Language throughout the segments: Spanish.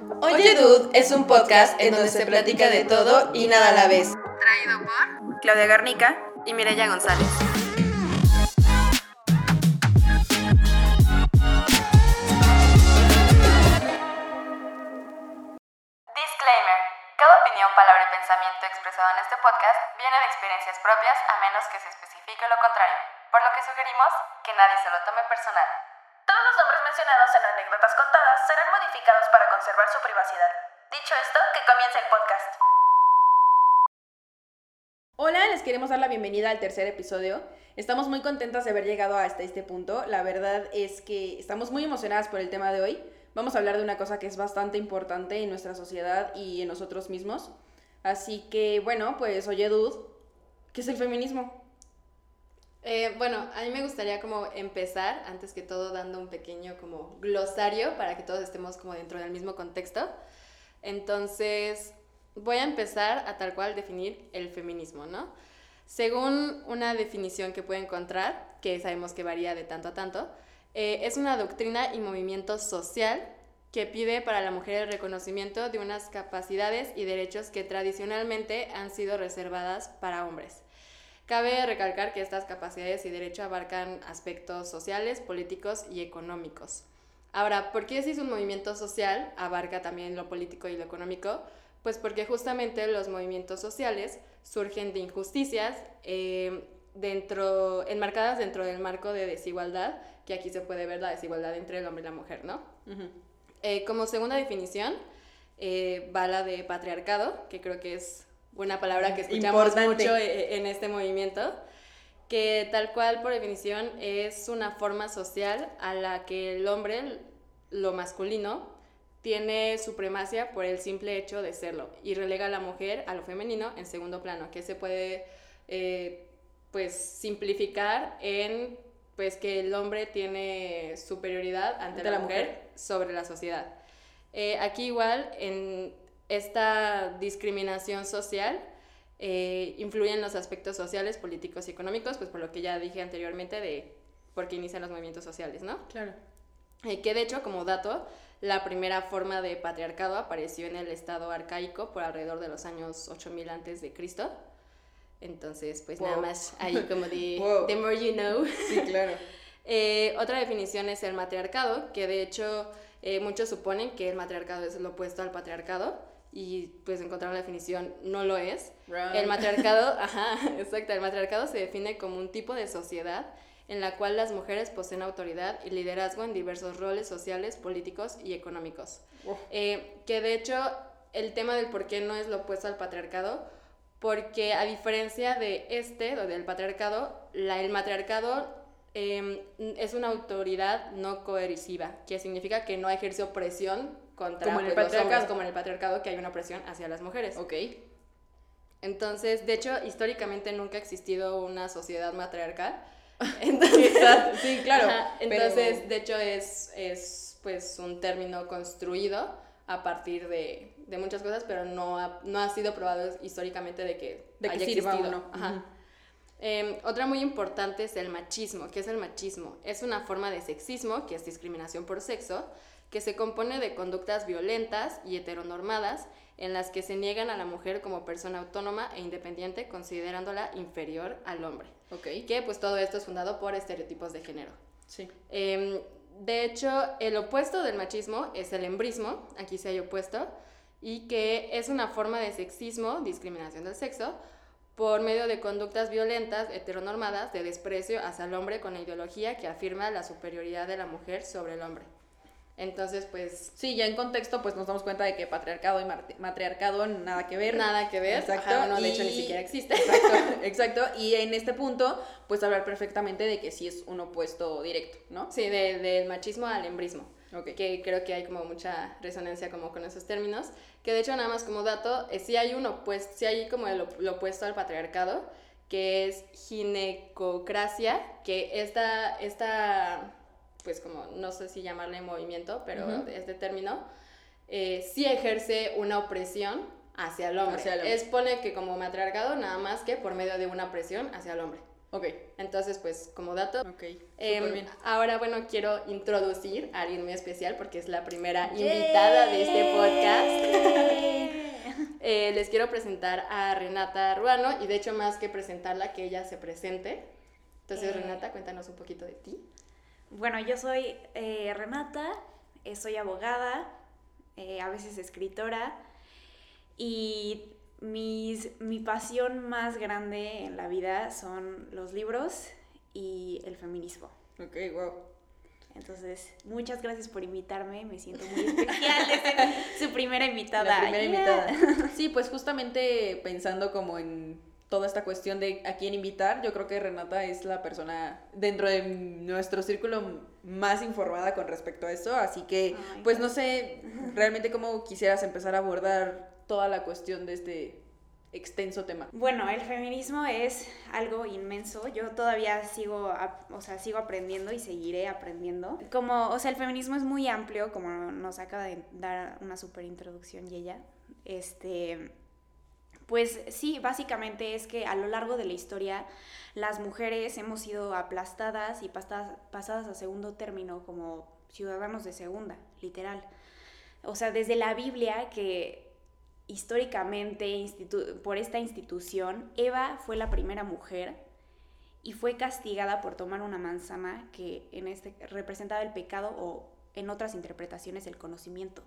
Oye Dude es un podcast en donde se platica de todo y nada a la vez. Traído por Claudia Garnica y Mireya González. Disclaimer. Cada opinión, palabra y pensamiento expresado en este podcast viene de experiencias propias a menos que se especifique lo contrario, por lo que sugerimos que nadie se lo tome personal. Todos los mencionados en anécdotas contadas serán modificados para conservar su privacidad. Dicho esto, que comience el podcast. Hola, les queremos dar la bienvenida al tercer episodio. Estamos muy contentas de haber llegado hasta este punto. La verdad es que estamos muy emocionadas por el tema de hoy. Vamos a hablar de una cosa que es bastante importante en nuestra sociedad y en nosotros mismos. Así que, bueno, pues oye, Dude, ¿qué es el feminismo? Eh, bueno, a mí me gustaría como empezar, antes que todo, dando un pequeño como glosario para que todos estemos como dentro del mismo contexto. Entonces, voy a empezar a tal cual definir el feminismo, ¿no? Según una definición que puedo encontrar, que sabemos que varía de tanto a tanto, eh, es una doctrina y movimiento social que pide para la mujer el reconocimiento de unas capacidades y derechos que tradicionalmente han sido reservadas para hombres. Cabe recalcar que estas capacidades y derechos abarcan aspectos sociales, políticos y económicos. Ahora, ¿por qué si es un movimiento social abarca también lo político y lo económico? Pues porque justamente los movimientos sociales surgen de injusticias eh, dentro, enmarcadas dentro del marco de desigualdad que aquí se puede ver la desigualdad entre el hombre y la mujer, ¿no? Eh, como segunda definición, eh, va la de patriarcado, que creo que es una palabra que escuchamos mucho eh, en este movimiento, que tal cual por definición es una forma social a la que el hombre, lo masculino, tiene supremacia por el simple hecho de serlo y relega a la mujer a lo femenino en segundo plano, que se puede pues simplificar en pues que el hombre tiene superioridad ante la, mujer, sobre la sociedad. Eh, aquí igual, en esta discriminación social, eh, influyen los aspectos sociales, políticos y económicos, pues por lo que ya dije anteriormente de por qué inician los movimientos sociales, ¿no? Claro. Eh, que de hecho, como dato, la primera forma de patriarcado apareció en el estado arcaico por alrededor de los años 8000 antes de Cristo. Entonces, pues nada más ahí como de the more you know. Sí, claro. Eh, otra definición es el matriarcado, que de hecho eh, muchos suponen que el matriarcado es lo opuesto al patriarcado y pues encontrar la definición no lo es. El matriarcado, ajá, exacto, el matriarcado se define como un tipo de sociedad en la cual las mujeres poseen autoridad y liderazgo en diversos roles sociales, políticos y económicos. Eh, que de hecho el tema del por qué no es lo opuesto al patriarcado porque a diferencia de este, o del patriarcado, la, el matriarcado em, es una autoridad no coerciva, que significa que no ejerce opresión contra como en el pues, patriarcado. los hombres, como en el patriarcado, que hay una opresión hacia las mujeres. Ok. Entonces, de hecho, históricamente nunca ha existido una sociedad matriarcal. Entonces, sí, claro. Ajá, entonces, de hecho, es, es pues un término construido a partir de, de muchas cosas, pero no ha, no ha sido probado históricamente de que, De que haya sirva existido. uno. Ajá. Eh, otra muy importante es el machismo. ¿Qué es el machismo? Es una forma de sexismo, que es discriminación por sexo, que se compone de conductas violentas y heteronormadas en las que se niegan a la mujer como persona autónoma e independiente, considerándola inferior al hombre. Ok. Que pues todo esto es fundado por estereotipos de género. Sí. Em, de hecho, el opuesto del machismo es el embrismo, aquí sí hay opuesto, y que es una forma de sexismo, discriminación del sexo, por medio de conductas violentas, heteronormadas, de desprecio hacia el hombre con la ideología que afirma la superioridad de la mujer sobre el hombre. Entonces, pues, Sí, ya en contexto, pues nos damos cuenta de que patriarcado y matriarcado nada que ver. nada que ver. Exacto. Ajá, no, de hecho, ni siquiera existe. Exacto, exacto. Y en este punto, pues hablar perfectamente de que sí es un opuesto directo, ¿no? Sí, de- del machismo al embrismo. Ok. que creo que hay como mucha resonancia como con esos términos, que de hecho nada más como dato, eh, sí hay un opuesto, sí hay como el op- lo opuesto al patriarcado, que es ginecocracia, que esta, esta, pues como, no sé si llamarle movimiento, pero Ujú. este término, eh, sí ejerce una opresión hacia el hombre. Hacia el hombre. Es pone que como matriarcado nada más que por medio de una presión hacia el hombre. Ok. Entonces, pues, como dato. Ok. súper bien. ahora, bueno, quiero introducir a alguien muy especial porque es la primera invitada de este podcast. Eh, les quiero presentar a Renata Ruano y de hecho más que presentarla, que ella se presente. Entonces, Eh. Renata, cuéntanos un poquito de ti. Bueno, yo soy eh, Renata, eh, soy abogada, eh, a veces escritora y mis, mi pasión más grande en la vida son los libros y el feminismo. Ok, wow. Entonces, muchas gracias por invitarme, me siento muy especial de ser su primera invitada. La primera Yeah. invitada. Sí, pues justamente pensando como en toda esta cuestión de a quién invitar, yo creo que Renata es la persona dentro de nuestro círculo más informada con respecto a eso, así que Ay, pues no sé realmente cómo quisieras empezar a abordar toda la cuestión de este extenso tema. Bueno, el feminismo es algo inmenso. Yo todavía sigo, o sea, sigo aprendiendo y seguiré aprendiendo. Como, o sea, el feminismo es muy amplio, como nos acaba de dar una super introducción y ella. Este, pues sí, básicamente es que a lo largo de la historia las mujeres hemos sido aplastadas y pasadas, a segundo término como ciudadanos de segunda, literal. O sea, desde la Biblia que históricamente por esta institución, Eva fue la primera mujer y fue castigada por tomar una manzana que en este representaba el pecado o en otras interpretaciones el conocimiento.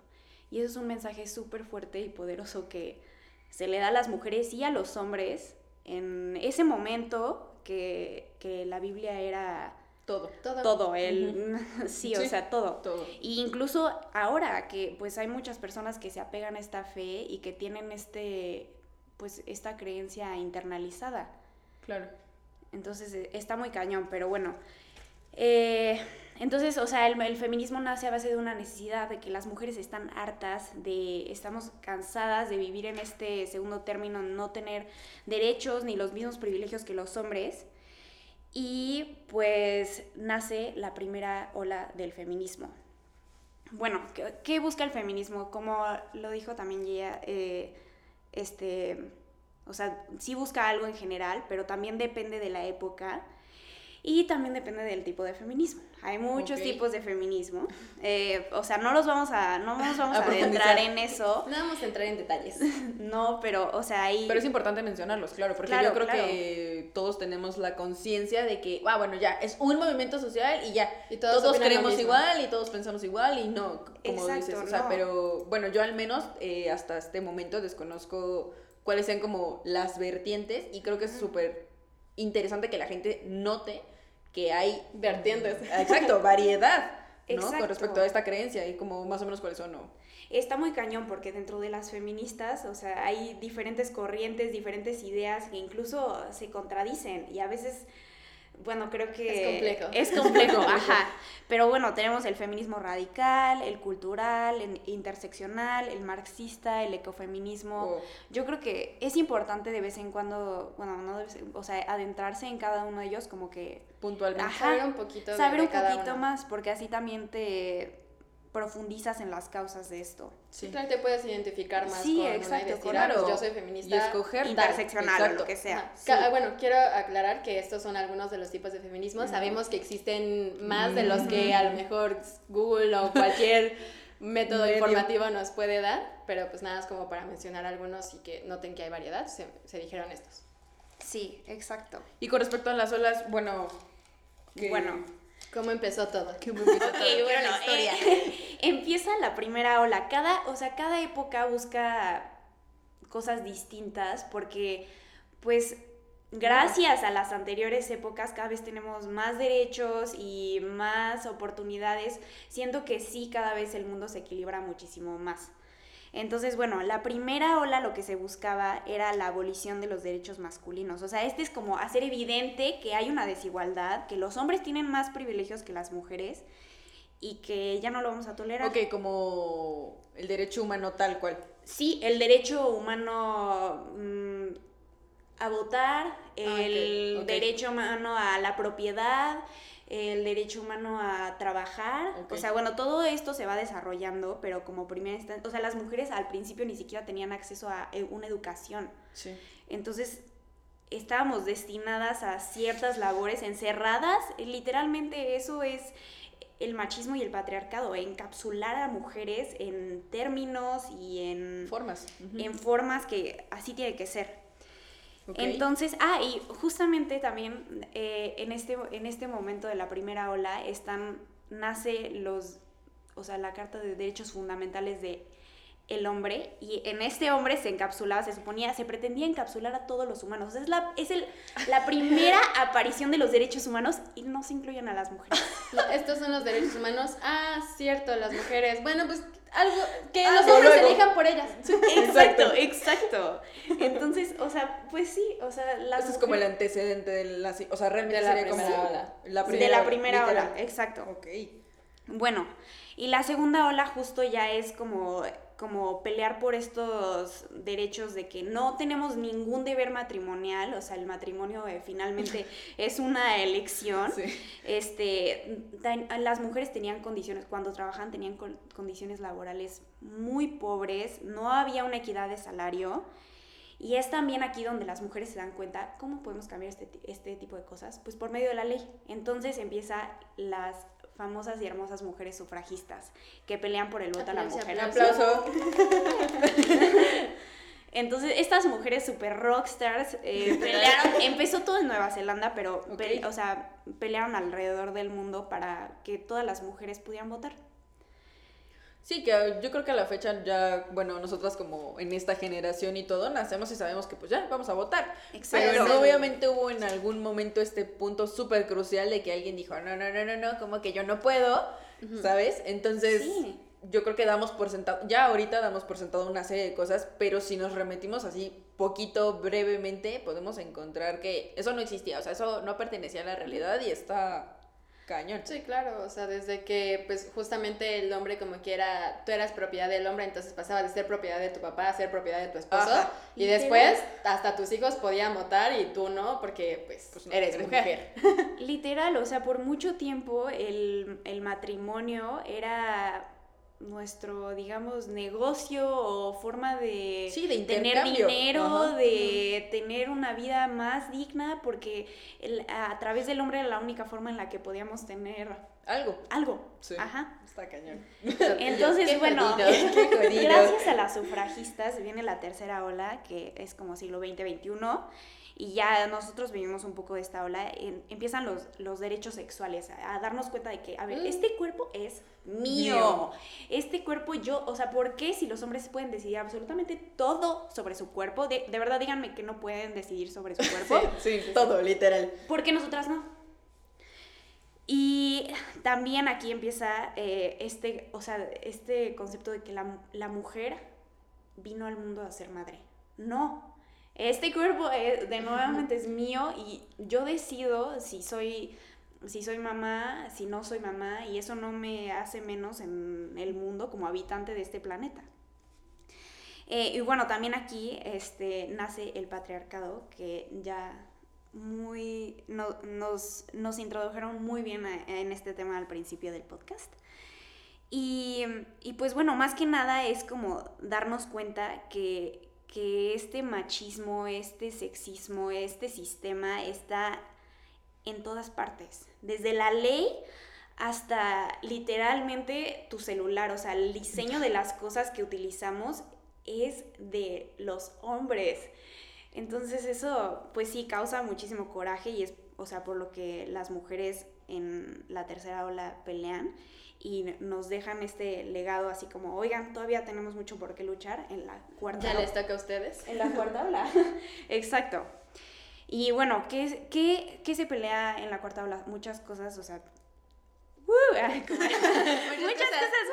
Y eso es un mensaje súper fuerte y poderoso que se le da a las mujeres y a los hombres en ese momento que, que la Biblia era Todo, Todo. todo, el, sí, o sea, todo. todo. Y incluso ahora que pues hay muchas personas que se apegan a esta fe y que tienen este pues esta creencia internalizada. Claro. Entonces eh, está muy cañón, pero bueno. Eh, entonces, o sea, el, el feminismo nace a base de una necesidad de que las mujeres están hartas de, estamos cansadas de vivir en este segundo término, no tener derechos ni los mismos privilegios que los hombres. Y pues nace la primera ola del feminismo. Bueno, ¿qué, busca el feminismo? Como lo dijo también ella, eh, este, o sea, sí busca algo en general, pero también depende de la época y también depende del tipo de feminismo. Hay muchos tipos de feminismo, eh, o sea, no los vamos a, no nos vamos A adentrar en eso, No vamos a entrar en detalles. no, pero, o sea, hay... Pero es importante mencionarlos, claro, porque Claro, yo creo claro. que todos tenemos la conciencia de que, ah, bueno, ya, es un movimiento social y ya, Y todos todos, creemos igual y todos pensamos igual y no, como Exacto, dices, o sea, no. pero bueno, yo al menos eh, hasta este momento desconozco cuáles sean como las vertientes y creo que es súper interesante que la gente note que hay Vertientes. Exacto, variedad, ¿no? Exacto. Con respecto a esta creencia y como más o menos cuáles son, ¿no? Está muy cañón porque dentro de las feministas, o sea, hay diferentes corrientes, diferentes ideas que incluso se contradicen y a veces, bueno, creo que... Es complejo. Es complejo, ajá. Pero bueno, tenemos el feminismo radical, el cultural, el interseccional, el marxista, el ecofeminismo. Yo creo que es importante de vez en cuando, bueno, no debe ser- o sea, adentrarse en cada uno de ellos como que puntualmente. Ajá. Saber un poquito de- saber de un cada poquito uno. más porque así también te profundizas en las causas de esto. Sí. Claro, te puedes identificar más Sí, con una exacto, decir, claro. ah, pues yo soy feminista. Y escoger tal. interseccional o lo que sea. Sí. Bueno, quiero aclarar que estos son algunos de los tipos de feminismo. Ujú. Sabemos que existen más de los que a lo mejor Google o cualquier método Medio. informativo nos puede dar, pero pues nada, es como para mencionar algunos y que noten que hay variedad, se, se dijeron estos. Sí, exacto. Y con respecto a las olas, bueno. que- Bueno. ¿Cómo empezó todo? que me empieza Ok, todo. Quiero bueno, la historia. eh, empieza la primera ola. Cada, o sea, cada época busca cosas distintas porque, pues, gracias a las anteriores épocas cada vez tenemos más derechos y más oportunidades, siendo que sí, cada vez el mundo se equilibra muchísimo más. Entonces, bueno, la primera ola lo que se buscaba era la abolición de los derechos masculinos. O sea, este es como hacer evidente que hay una desigualdad, que los hombres tienen más privilegios que las mujeres y que ya no lo vamos a tolerar. Ok, como el derecho humano tal cual. Sí, el derecho humano mm, a votar, el ok, ok. derecho humano a la propiedad, el derecho humano a trabajar. O sea, bueno, todo esto se va desarrollando, pero como primera instancia, o sea, las mujeres al principio ni siquiera tenían acceso a eh, una educación. Sí. Entonces, estábamos destinadas a ciertas labores encerradas. Literalmente eso es el machismo y el patriarcado, encapsular a mujeres en términos y en Formas. En formas que así tiene que ser. Entonces, ah, y justamente también eh, en, este, en este momento de la primera ola están, nace los, o sea, la Carta de Derechos Fundamentales de el hombre, y en este hombre se encapsulaba, se suponía, se pretendía encapsular a todos los humanos. Es la, es el, la primera aparición de los derechos humanos y no se incluyen a las mujeres. Estos son los derechos humanos. Ah, cierto, las mujeres. Bueno, pues algo que Ah, los hombres luego. elijan por ellas. Exacto, exacto. Entonces, o sea, pues sí, o sea, las Ese es como el antecedente de la... O sea, realmente De la sería como... primera ola. La de la primera literal. ola, exacto. Ok. Bueno, y la segunda ola justo ya es como, como pelear por estos derechos de que no tenemos ningún deber matrimonial, o sea, el matrimonio eh, finalmente es una elección. Sí. Este, tan- las mujeres tenían condiciones, cuando trabajaban tenían con- condiciones laborales muy pobres, no había una equidad de salario. Y es también aquí donde las mujeres se dan cuenta, ¿cómo podemos cambiar este, este tipo de cosas? Pues por medio de la ley. Entonces empieza las famosas y hermosas mujeres sufragistas que pelean por el voto a la mujer. Un aplauso. Entonces, estas mujeres super rockstars eh, pelearon, empezó todo en Nueva Zelanda, pero, pe- o sea, pelearon alrededor del mundo para que todas las mujeres pudieran votar. Sí, que uh, yo creo que a la fecha ya, bueno, nosotras como en esta generación y todo, nacemos y sabemos que pues ya, vamos a votar. Exacto. Pero no, obviamente hubo en algún momento este punto súper crucial de que alguien dijo, no, no, no, no, no, como que yo no puedo, ¿sabes? Entonces, Sí. yo creo que damos por sentado, ya ahorita damos por sentado una serie de cosas, pero si nos remitimos así poquito, brevemente, podemos encontrar que eso no existía, o sea, eso no pertenecía a la realidad y está cañón. Sí, claro, o sea, desde que pues justamente el hombre como quiera, tú eras propiedad del hombre, entonces pasabas de ser propiedad de tu papá a ser propiedad de tu esposo Ajá. y después hasta tus hijos podían votar y tú no porque pues, Pues no, eres, eres mujer. Literal, o sea, por mucho tiempo el, el matrimonio era nuestro, digamos, negocio o forma de, Sí, de tener dinero, Ajá. de tener una vida más digna, porque el- a través del hombre era la única forma en la que podíamos tener Algo. algo. Sí. Ajá. Está cañón. Entonces, Qué bueno, jodidos, qué gracias a las sufragistas viene la tercera ola, que es como siglo XX-XXI, y ya nosotros vivimos un poco de esta ola, en- empiezan los, los derechos sexuales, a, a darnos cuenta de que, a ver, Mm. este cuerpo es mío. Mío. este cuerpo yo, o sea, ¿por qué si los hombres pueden decidir absolutamente todo sobre su cuerpo? De, de verdad díganme que no pueden decidir sobre su cuerpo. Sí, sí, todo, literal. ¿Por qué nosotras no? Y también aquí empieza eh, este, o sea, este concepto de que la, la mujer vino al mundo a ser madre. No. Este cuerpo eh, de nuevamente es mío y yo decido si soy si soy mamá, si no soy mamá y eso no me hace menos en el mundo como habitante de este planeta. Eh, y bueno, también aquí este, nace el patriarcado, que ya muy no- nos, nos introdujeron muy bien a- en este tema al principio del podcast. Y, y pues bueno, más que nada es como darnos cuenta que, que este machismo, este sexismo, este sistema está en todas partes, desde la ley hasta literalmente tu celular, o sea, el diseño de las cosas que utilizamos es de los hombres. Entonces eso, pues sí, causa muchísimo coraje y es, o sea, por lo que las mujeres en la tercera ola pelean y nos dejan este legado así como, oigan, todavía tenemos mucho por qué luchar en la cuarta Ya les toca a ustedes. En la cuarta ola. Exacto. Y bueno, ¿qué, qué, qué se pelea en la cuarta ola? Muchas cosas, o sea... ¡uh! ay, como- Muchas cosas.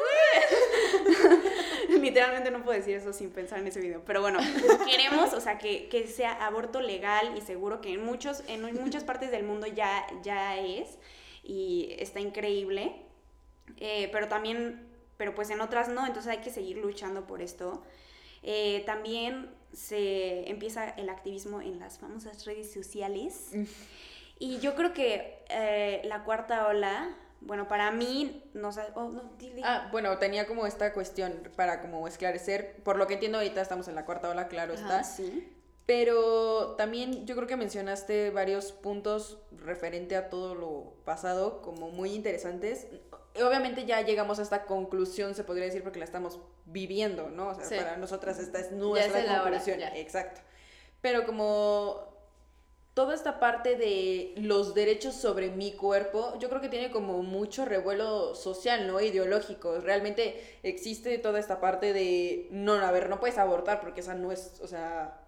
¡uh! Literalmente no puedo decir eso sin pensar en ese video. Pero bueno, queremos, o sea, que, que sea aborto legal y seguro que en, muchos, en muchas partes del mundo ya, ya es. Y está increíble. Eh, pero también, pero pues en otras no, entonces hay que seguir luchando por esto. Eh, también se empieza el activismo en las famosas redes sociales. Y yo creo que eh, la cuarta ola, bueno, para mí, no sé, oh, no, di- di- Ah, bueno, tenía como esta cuestión para como esclarecer, por lo que entiendo ahorita estamos en la cuarta ola, claro Ajá, está. sí. Pero también yo creo que mencionaste varios puntos referente a todo lo pasado como muy interesantes. Obviamente ya llegamos a esta conclusión, se podría decir, porque la estamos viviendo, ¿no? O sea, Sí. para nosotras esta es nuestra es la hora, conclusión. Exacto. Pero como toda esta parte de los derechos sobre mi cuerpo, yo creo que tiene como mucho revuelo social, ¿no? Ideológico. Realmente existe toda esta parte de, no, a ver, no puedes abortar porque esa no es, o sea,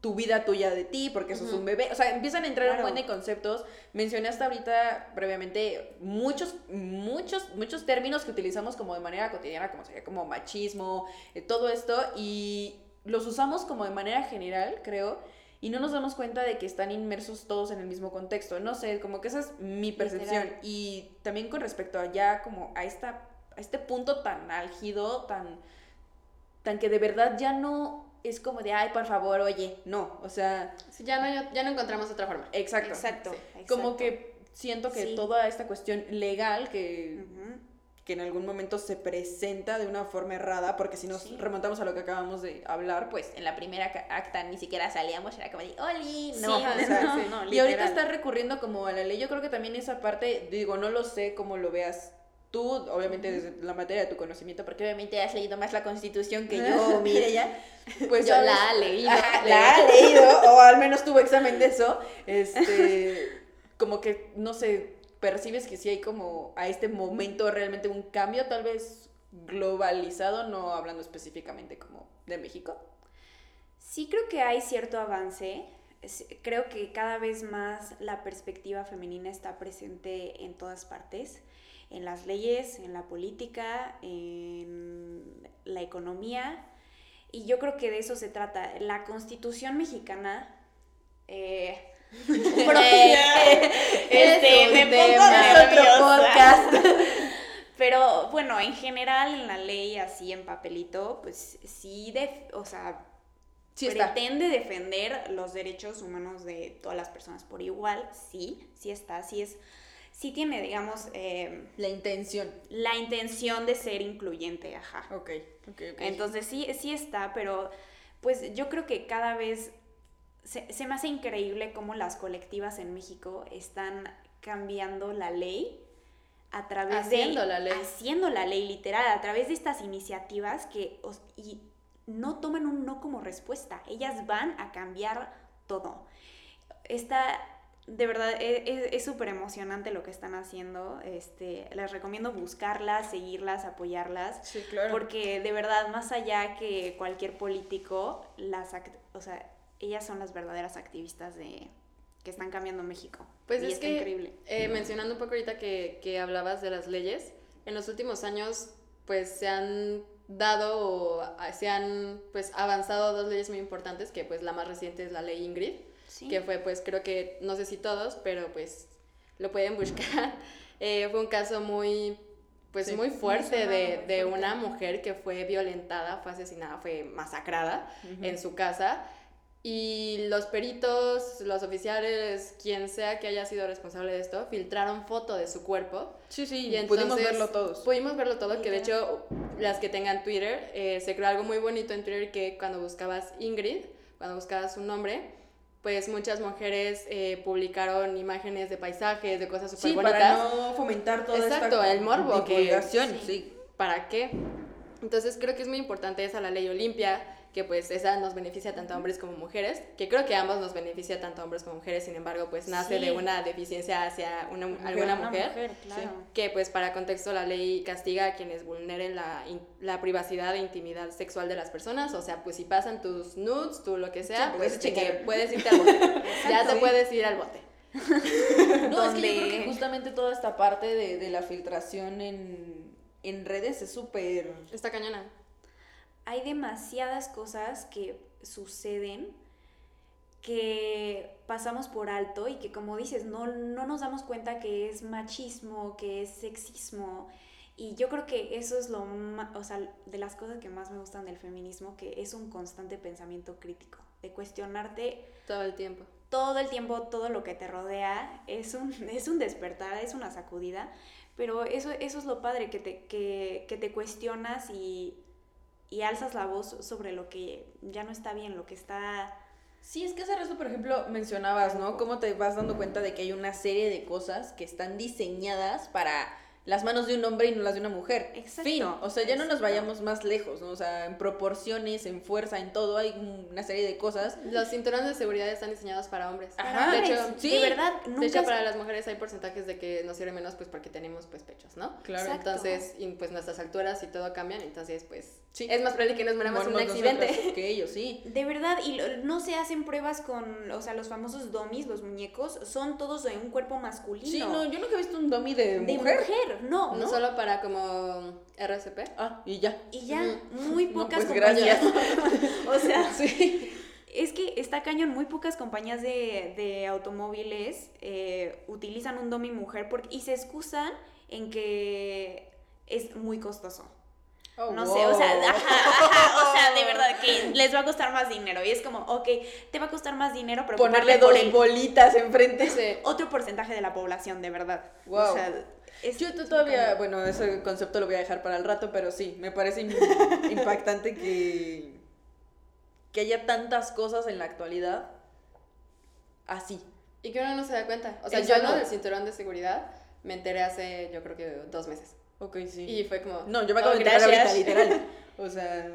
tu vida tuya de ti, porque Ujú. un bebé. O sea, empiezan a entrar un Claro. buen de conceptos. Mencioné hasta ahorita previamente muchos, muchos, muchos términos que utilizamos como de manera cotidiana, como sería como machismo, eh, todo esto, y los usamos como de manera general, creo, y no nos damos cuenta de que están inmersos todos en el mismo contexto. No sé, como que esa es mi percepción. Literal. Y también con respecto a ya como a esta a este punto tan álgido, tan tan que de verdad ya no es como de, ay, por favor, oye, no, o sea, Sí, ya, no, ya no encontramos otra forma. exacto. Exacto. Como exacto. que siento que Sí. toda esta cuestión legal que, que en algún momento se presenta de una forma errada, porque si nos Sí. remontamos a lo que acabamos de hablar, pues en la primera acta ni siquiera salíamos, era como de, Oli, Sí, no, o sea, no, sí. no, Y ahorita está recurriendo como a la ley. Yo creo que también esa parte, digo, no lo sé cómo lo veas tú, obviamente desde la materia de tu conocimiento, porque obviamente has leído más la constitución que yo, mire ya. Pues Yo sabes- la he leído. La ha leído, o al menos tuvo examen de eso. Este, como que, no sé, percibes que sí hay como a este momento realmente un cambio, tal vez globalizado, no hablando específicamente como de México. Sí creo que hay cierto avance. Creo que cada vez más la perspectiva femenina está presente en todas partes, en las leyes, en la política, en la economía. Y yo creo que de eso se trata. La constitución mexicana... eh, este, Es me pongo podcast. Pero bueno, en general en la ley así en papelito, pues sí, def- o sea, Sí pretende defender los derechos humanos de todas las personas por igual, sí, sí está, sí es, sí tiene, digamos, eh, La intención. la intención de ser incluyente, ajá. Ok, ok, ok. Entonces sí, sí está, pero pues yo creo que cada vez se, se me hace increíble cómo las colectivas en México están cambiando la ley a través Haciendo de... la ley. Haciendo la ley, literal, a través de estas iniciativas que... os- y no toman un no como respuesta, ellas van a cambiar todo. Esta, de verdad, e- e- es súper emocionante lo que están haciendo. Este, les recomiendo buscarlas, seguirlas, apoyarlas. sí, claro. Porque de verdad, más allá que cualquier político, las o sea, ellas son las verdaderas activistas de que están cambiando México. Pues y es está que, increíble. eh, mencionando un poco ahorita que, que hablabas de las leyes, en los últimos años pues se han dado o se han pues avanzado dos leyes muy importantes, que pues la más reciente es la ley Ingrid, Sí. que fue pues creo que, no sé si todos, pero pues lo pueden buscar. Eh, fue un caso muy pues Sí. muy fuerte de, de fuerte. una mujer que fue violentada, fue asesinada, fue masacrada Ujú. en su casa. Y los peritos, los oficiales, quien sea que haya sido responsable de esto, filtraron foto de su cuerpo. Sí, sí, Y pudimos entonces- verlo todos. Pudimos verlo todo, que de hecho las que tengan Twitter, eh, se creó algo muy bonito en Twitter que cuando buscabas Ingrid, cuando buscabas su nombre, pues muchas mujeres eh, publicaron imágenes de paisajes, de cosas súper Sí, bonitas. para no fomentar toda Exacto, esta el morbo que- divulgación, sí. sí. ¿Para qué? Entonces creo que es muy importante esa la ley Olimpia, que pues esa nos beneficia tanto a hombres como mujeres, que creo que a ambos nos beneficia tanto a hombres como mujeres, sin embargo pues nace Sí. de una deficiencia hacia una, alguna Una mujer, claro. que pues para contexto la ley castiga a quienes vulneren la, in- la privacidad e intimidad sexual de las personas, o sea pues si pasan tus nudes, tú lo que sea, Sí, pues puedes de que checar. puedes irte al bote, ya te puedes ir al bote. No, es que yo Donde- creo que justamente toda esta parte de, de la filtración en, en redes es súper... Está cañona. Hay demasiadas cosas que suceden que pasamos por alto y que como dices, no, no nos damos cuenta que es machismo, que es sexismo. Y yo creo que eso es lo ma- o sea, de las cosas que más me gustan del feminismo, que es un constante pensamiento crítico, de cuestionarte Todo el tiempo. todo el tiempo, todo lo que te rodea, es un, es un despertar, es una sacudida, pero eso, eso es lo padre, que te, que, que te cuestionas y, y alzas la voz sobre lo que ya no está bien, lo que está Sí, es que hace rato, por ejemplo, mencionabas, ¿no? Cómo te vas dando cuenta de que hay una serie de cosas que están diseñadas para las manos de un hombre y no las de una mujer. Exacto. Fin. O sea, ya no nos vayamos más lejos, ¿no? O sea, en proporciones, en fuerza, en todo, hay una serie de cosas. Los cinturones de seguridad están diseñados para hombres. Ajá, de hecho, sí. de verdad, nunca de hecho, para las mujeres hay porcentajes de que nos sirve menos pues porque tenemos pues pechos, ¿no? Claro. Exacto. Entonces, y, pues nuestras alturas y todo cambian, entonces pues Sí. es más probable que nos moramos en un accidente. Que ellos, sí. De verdad, y lo- no se hacen pruebas con, o sea, los famosos dummies, los muñecos, son todos de un cuerpo masculino. Sí, no, yo nunca he visto un dummy de, de mujer. No. No solo para como RCP. Ah, y ya. Y ya, muy No, pocas pues, compañías. o sea, Sí. es que está cañón, muy pocas compañías de, de automóviles eh, utilizan un dummy mujer porque, y se excusan en que es muy costoso. Oh, No sé, o sea, wow. ajá, ajá, o sea, de verdad que les va a costar más dinero. Y es como, ok, te va a costar más dinero, pero Ponerle dos bolitas enfrente. Otro porcentaje de la población, de verdad. Wow. O sea, es- Yo todavía, bueno, ese concepto lo voy a dejar para el rato, pero sí, me parece im- impactante que, que haya tantas cosas en la actualidad así. Y que uno no se da cuenta. O sea, yo no del cinturón de seguridad me enteré hace yo creo que dos meses. Ok, sí. Y fue como... no, yo me acabo "Oh, de enterar ahorita, gracias". literal. O sea,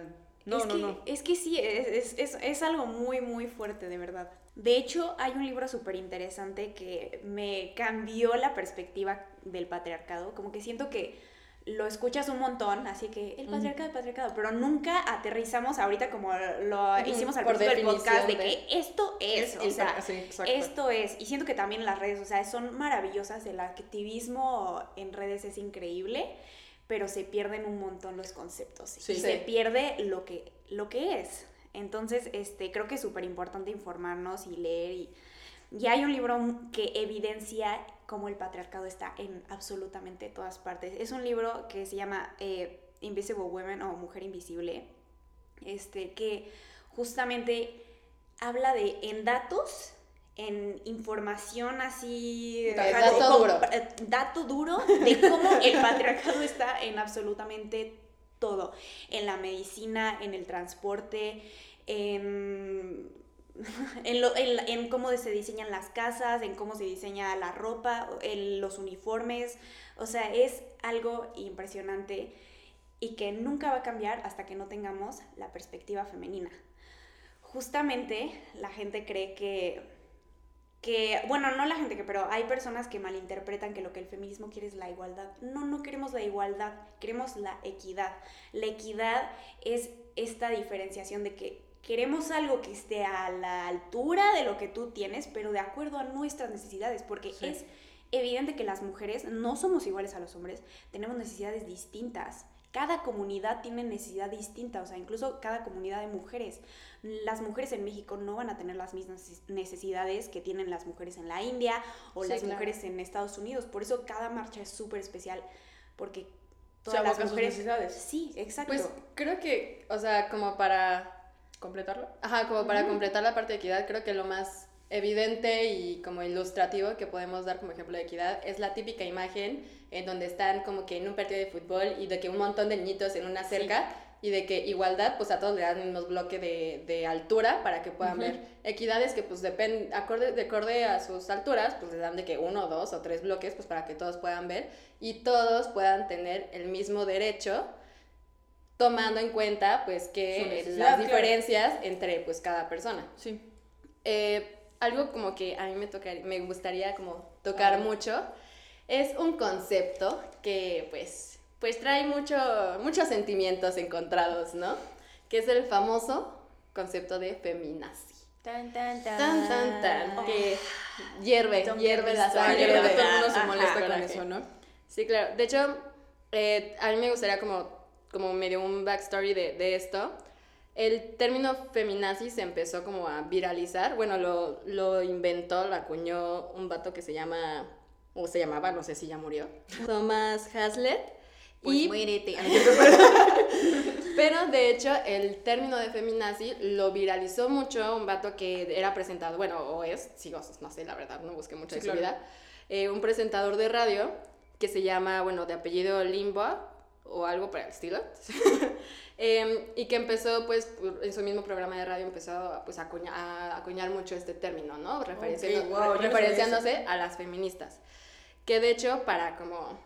no, es no, que, no. Es que sí, es, es, es, es algo muy, muy fuerte, de verdad. De hecho, hay un libro súper interesante que me cambió la perspectiva del patriarcado. Como que siento que lo escuchas un montón, así que el patriarcado, el patriarcado, pero nunca aterrizamos ahorita como lo hicimos al por principio del podcast, de que esto es, o el sea, sí, esto es, y siento que también las redes, o sea, son maravillosas, el activismo en redes es increíble, pero se pierden un montón los conceptos Sí. y Sí. se pierde lo que, lo que es. Entonces, este, creo que es súper importante informarnos y leer y, y hay un libro que evidencia cómo el patriarcado está en absolutamente todas partes. Es un libro que se llama eh, Invisible Women o Mujer Invisible, este, que justamente habla de en datos, en información así... De dato duro. eh, dato duro de cómo el patriarcado está en absolutamente todo. En la medicina, en el transporte, en, en, lo- en en cómo se diseñan las casas, en cómo se diseña la ropa, en los uniformes. O sea, es algo impresionante y que nunca va a cambiar hasta que no tengamos la perspectiva femenina. Justamente la gente cree que, que, bueno, no la gente que, pero hay personas que malinterpretan que lo que el feminismo quiere es la igualdad. No, no queremos la igualdad, queremos la equidad. La equidad es esta diferenciación de que queremos algo que esté a la altura de lo que tú tienes, pero de acuerdo a nuestras necesidades, porque Sí. es evidente que las mujeres no somos iguales a los hombres, tenemos necesidades distintas. Cada comunidad tiene necesidad distinta, o sea, incluso cada comunidad de mujeres. Las mujeres en México no van a tener las mismas necesidades que tienen las mujeres en la India o Sí, las claro. mujeres en Estados Unidos. Por eso cada marcha es súper especial, porque todas las a sus mujeres... necesidades. Sí, exacto. Pues creo que, o sea, como para... ¿Completarlo? Ajá, como para completar la parte de equidad, creo que lo más evidente y como ilustrativo que podemos dar como ejemplo de equidad es la típica imagen en donde están como que en un partido de fútbol y de que un montón de niñitos en una cerca y de que igualdad pues a todos le dan el mismo bloque de, de altura para que puedan Ujú. ver equidades que pues dependen acorde de acorde a sus alturas pues les dan de que uno dos o tres bloques pues para que todos puedan ver y todos puedan tener el mismo derecho tomando en cuenta pues que las diferencias entre pues cada persona Sí. eh, algo como que a mí me, tocar, me gustaría como tocar mucho es un concepto que pues, pues trae mucho, muchos sentimientos encontrados, ¿no? Que es el famoso concepto de feminazi. Tan, tan, tan. Tan, tan, tan, Oh. que hierve, Don't hierve la sangre. todo el mundo se Ajá, molesta con eso, ¿no? Sí, claro. De hecho, eh, a mí me gustaría como, como medio un backstory de, de esto. El término feminazi se empezó como a viralizar. Bueno, lo, lo inventó, lo acuñó un vato que se llama, o se llamaba, no sé si ya murió, Thomas Hazlitt. Pues y, muérete. pero de hecho, el término de feminazi lo viralizó mucho un vato que era presentado, bueno, o es, sigo, no sé, la verdad, no busqué mucho Sí, de su claro. vida, eh, un presentador de radio que se llama, bueno, de apellido Limbaugh o algo por el estilo. Em, y que empezó, pues, en su mismo programa de radio empezó pues, a, acuñar, a acuñar mucho este término, ¿no? Referenciando- wow, yo no referenciándose a las feministas. Que de hecho, para como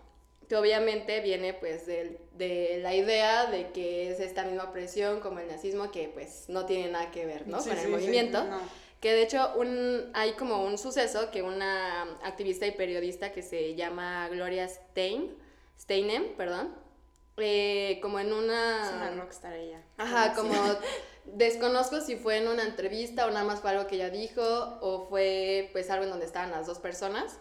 que obviamente viene pues del- de, la idea de que es esta misma presión como el nazismo que pues no tiene nada que ver, ¿no? Sí, Con sí, el sí. movimiento. No. Que de hecho un, hay como un suceso que una activista y periodista que se llama Gloria Stein, Steinem, perdón, eh, como en Es una... una rockstar ella. Ajá, como desconozco si fue en una entrevista o nada más fue algo que ella dijo o fue pues algo en donde estaban las dos personas,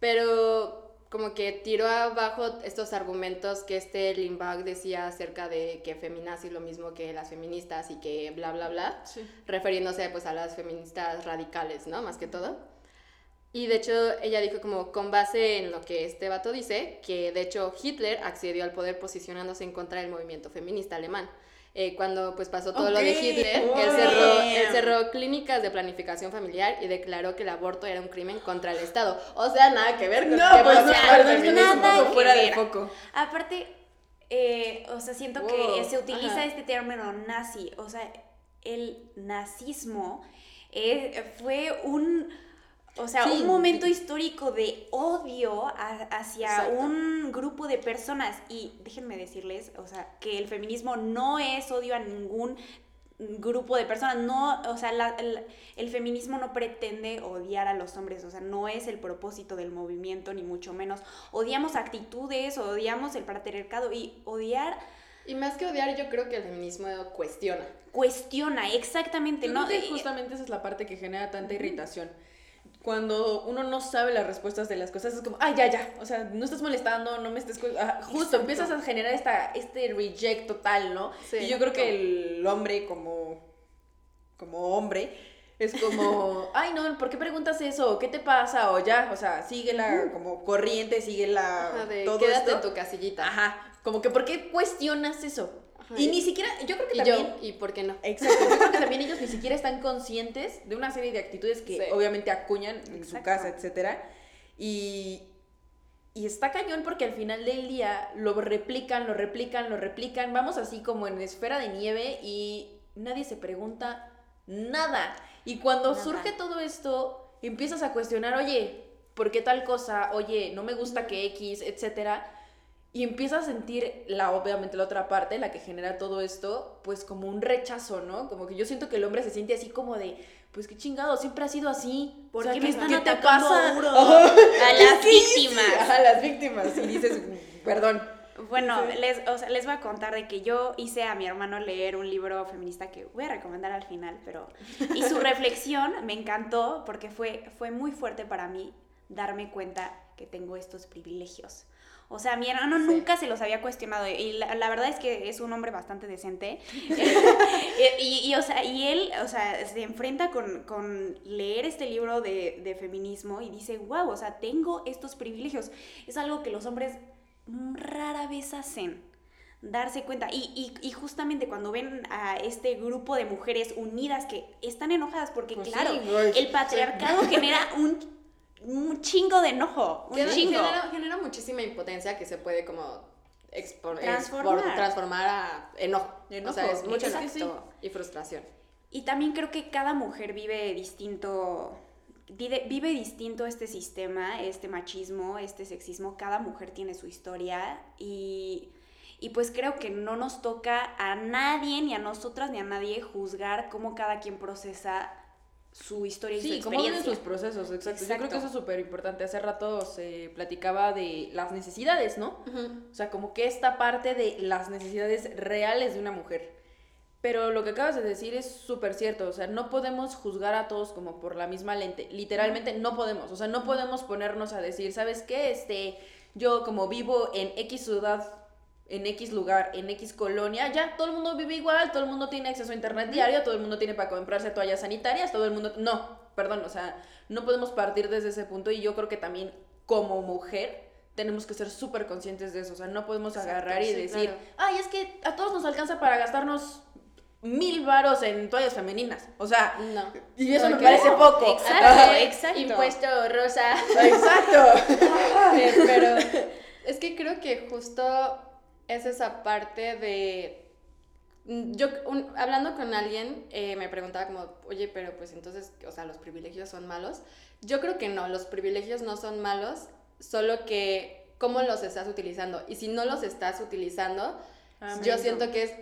pero como que tiró abajo estos argumentos que este Limbaugh decía acerca de que feminazi es lo mismo que las feministas y que bla bla bla, Sí. refiriéndose pues a las feministas radicales, ¿no? Más que todo. Y de hecho ella dijo como con base en lo que este vato dice, que de hecho Hitler accedió al poder posicionándose en contra del movimiento feminista alemán. Eh, cuando pues pasó todo lo de Hitler, wow. él, cerró, él cerró clínicas de planificación familiar y declaró que el aborto era un crimen contra el Estado. O sea, nada que ver con No, qué pues no, feminismo. nada fuera que de foco. Aparte, eh, o sea, siento Wow, que se utiliza ajá. este término nazi. O sea, el nazismo eh, fue un. O sea, Sí. un momento histórico de odio a- hacia Exacto. un grupo de personas. Y déjenme decirles, o sea, que el feminismo no es odio a ningún grupo de personas. No, o sea, la- el, el feminismo no pretende odiar a los hombres. O sea, no es el propósito del movimiento, ni mucho menos. Odiamos actitudes, odiamos el patriarcado y odiar Y más que odiar, yo creo que el feminismo cuestiona. cuestiona exactamente, Yo ¿no? creo que Eh, justamente esa es la parte que genera tanta irritación. Cuando uno no sabe las respuestas de las cosas, es como, ay, ya, ya. O sea, no estás molestando, no me estés. ah, justo Exacto. empiezas a generar esta, este reject total, ¿no? Sí. y yo creo que el hombre, como, como hombre, es como, ay, no, ¿por qué preguntas eso? ¿Qué te pasa? O ya, o sea, sigue la como corriente, sigue la. Ajá, de todo quédate esto. en tu casillita. Ajá, como que, ¿por qué cuestionas eso? Y ni siquiera, yo creo que Y también. yo, ¿y por qué no? Exacto, yo creo que también ellos ni siquiera están conscientes de una serie de actitudes que Sí. obviamente acuñan en su casa, etcétera. Y, y está cañón porque al final del día lo replican, lo replican, lo replican. Vamos así como en esfera de nieve y nadie se pregunta nada. Y cuando Nada. surge todo esto, empiezas a cuestionar, oye, ¿por qué tal cosa? Oye, no me gusta que X, etcétera. Y empiezas a sentir la, obviamente, la otra parte, la que genera todo esto, pues como un rechazo, ¿no? Como que yo siento que el hombre se siente así como de, pues qué chingado, siempre ha sido así. ¿Por O sea, qué me están te pasa? duro? A las Sí, sí, víctimas. A las víctimas. Y dices, perdón. Bueno, Sí. les, o sea, les voy a contar de que yo hice a mi hermano leer un libro feminista que voy a recomendar al final, pero... Y su reflexión me encantó porque fue, fue muy fuerte para mí darme cuenta que tengo estos privilegios. O sea, mi hermano Sí. nunca se los había cuestionado y la, la verdad es que es un hombre bastante decente. y, y, o sea, y él, o sea, se enfrenta con, con leer este libro de, de feminismo y dice, wow, o sea, tengo estos privilegios. Es algo que los hombres rara vez hacen darse cuenta y, y, y justamente cuando ven a este grupo de mujeres unidas que están enojadas porque Pues claro, sí, el patriarcado genera un, un chingo de enojo, un Genera- chingo. Genera, genera muchísima impotencia que se puede como Transformar. expor- transformar a enojo. Enojo, O sea, es mucho enojo y frustración. Y también creo que cada mujer vive distinto, vive, vive distinto este sistema, este machismo, este sexismo. Cada mujer tiene su historia y, y pues creo que no nos toca a nadie, ni a nosotras, ni a nadie juzgar cómo cada quien procesa su historia y Sí, su cómo viven experiencia. sus procesos, exacto. Yo creo que eso es súper importante. Hace rato se platicaba de las necesidades, ¿no? O sea, como que esta parte de las necesidades reales de una mujer. Pero lo que acabas de decir es súper cierto, o sea, no podemos juzgar a todos como por la misma lente, literalmente no podemos, o sea, no podemos ponernos a decir, ¿sabes qué? Este, yo como vivo en X ciudad, en X lugar, en X colonia, ya todo el mundo vive igual, todo el mundo tiene acceso a internet diario, todo el mundo tiene para comprarse toallas sanitarias, todo el mundo, no, perdón, o sea, no podemos partir desde ese punto y yo creo que también como mujer tenemos que ser súper conscientes de eso, o sea, no podemos agarrar y sí, decir, claro. ay, es que a todos nos alcanza para gastarnos mil varos en toallas femeninas, o sea, No. y eso me Ok. parece poco. Exacto, exacto. Impuesto rosa. Exacto. Eh, pero es que creo que justo es esa parte de mm, yo un- hablando con alguien eh, me preguntaba como, oye, pero pues entonces, o sea, los privilegios son malos. Yo creo que no, los privilegios no son malos, solo que cómo los estás utilizando. Y si no los estás utilizando, Ah, yo siento que es,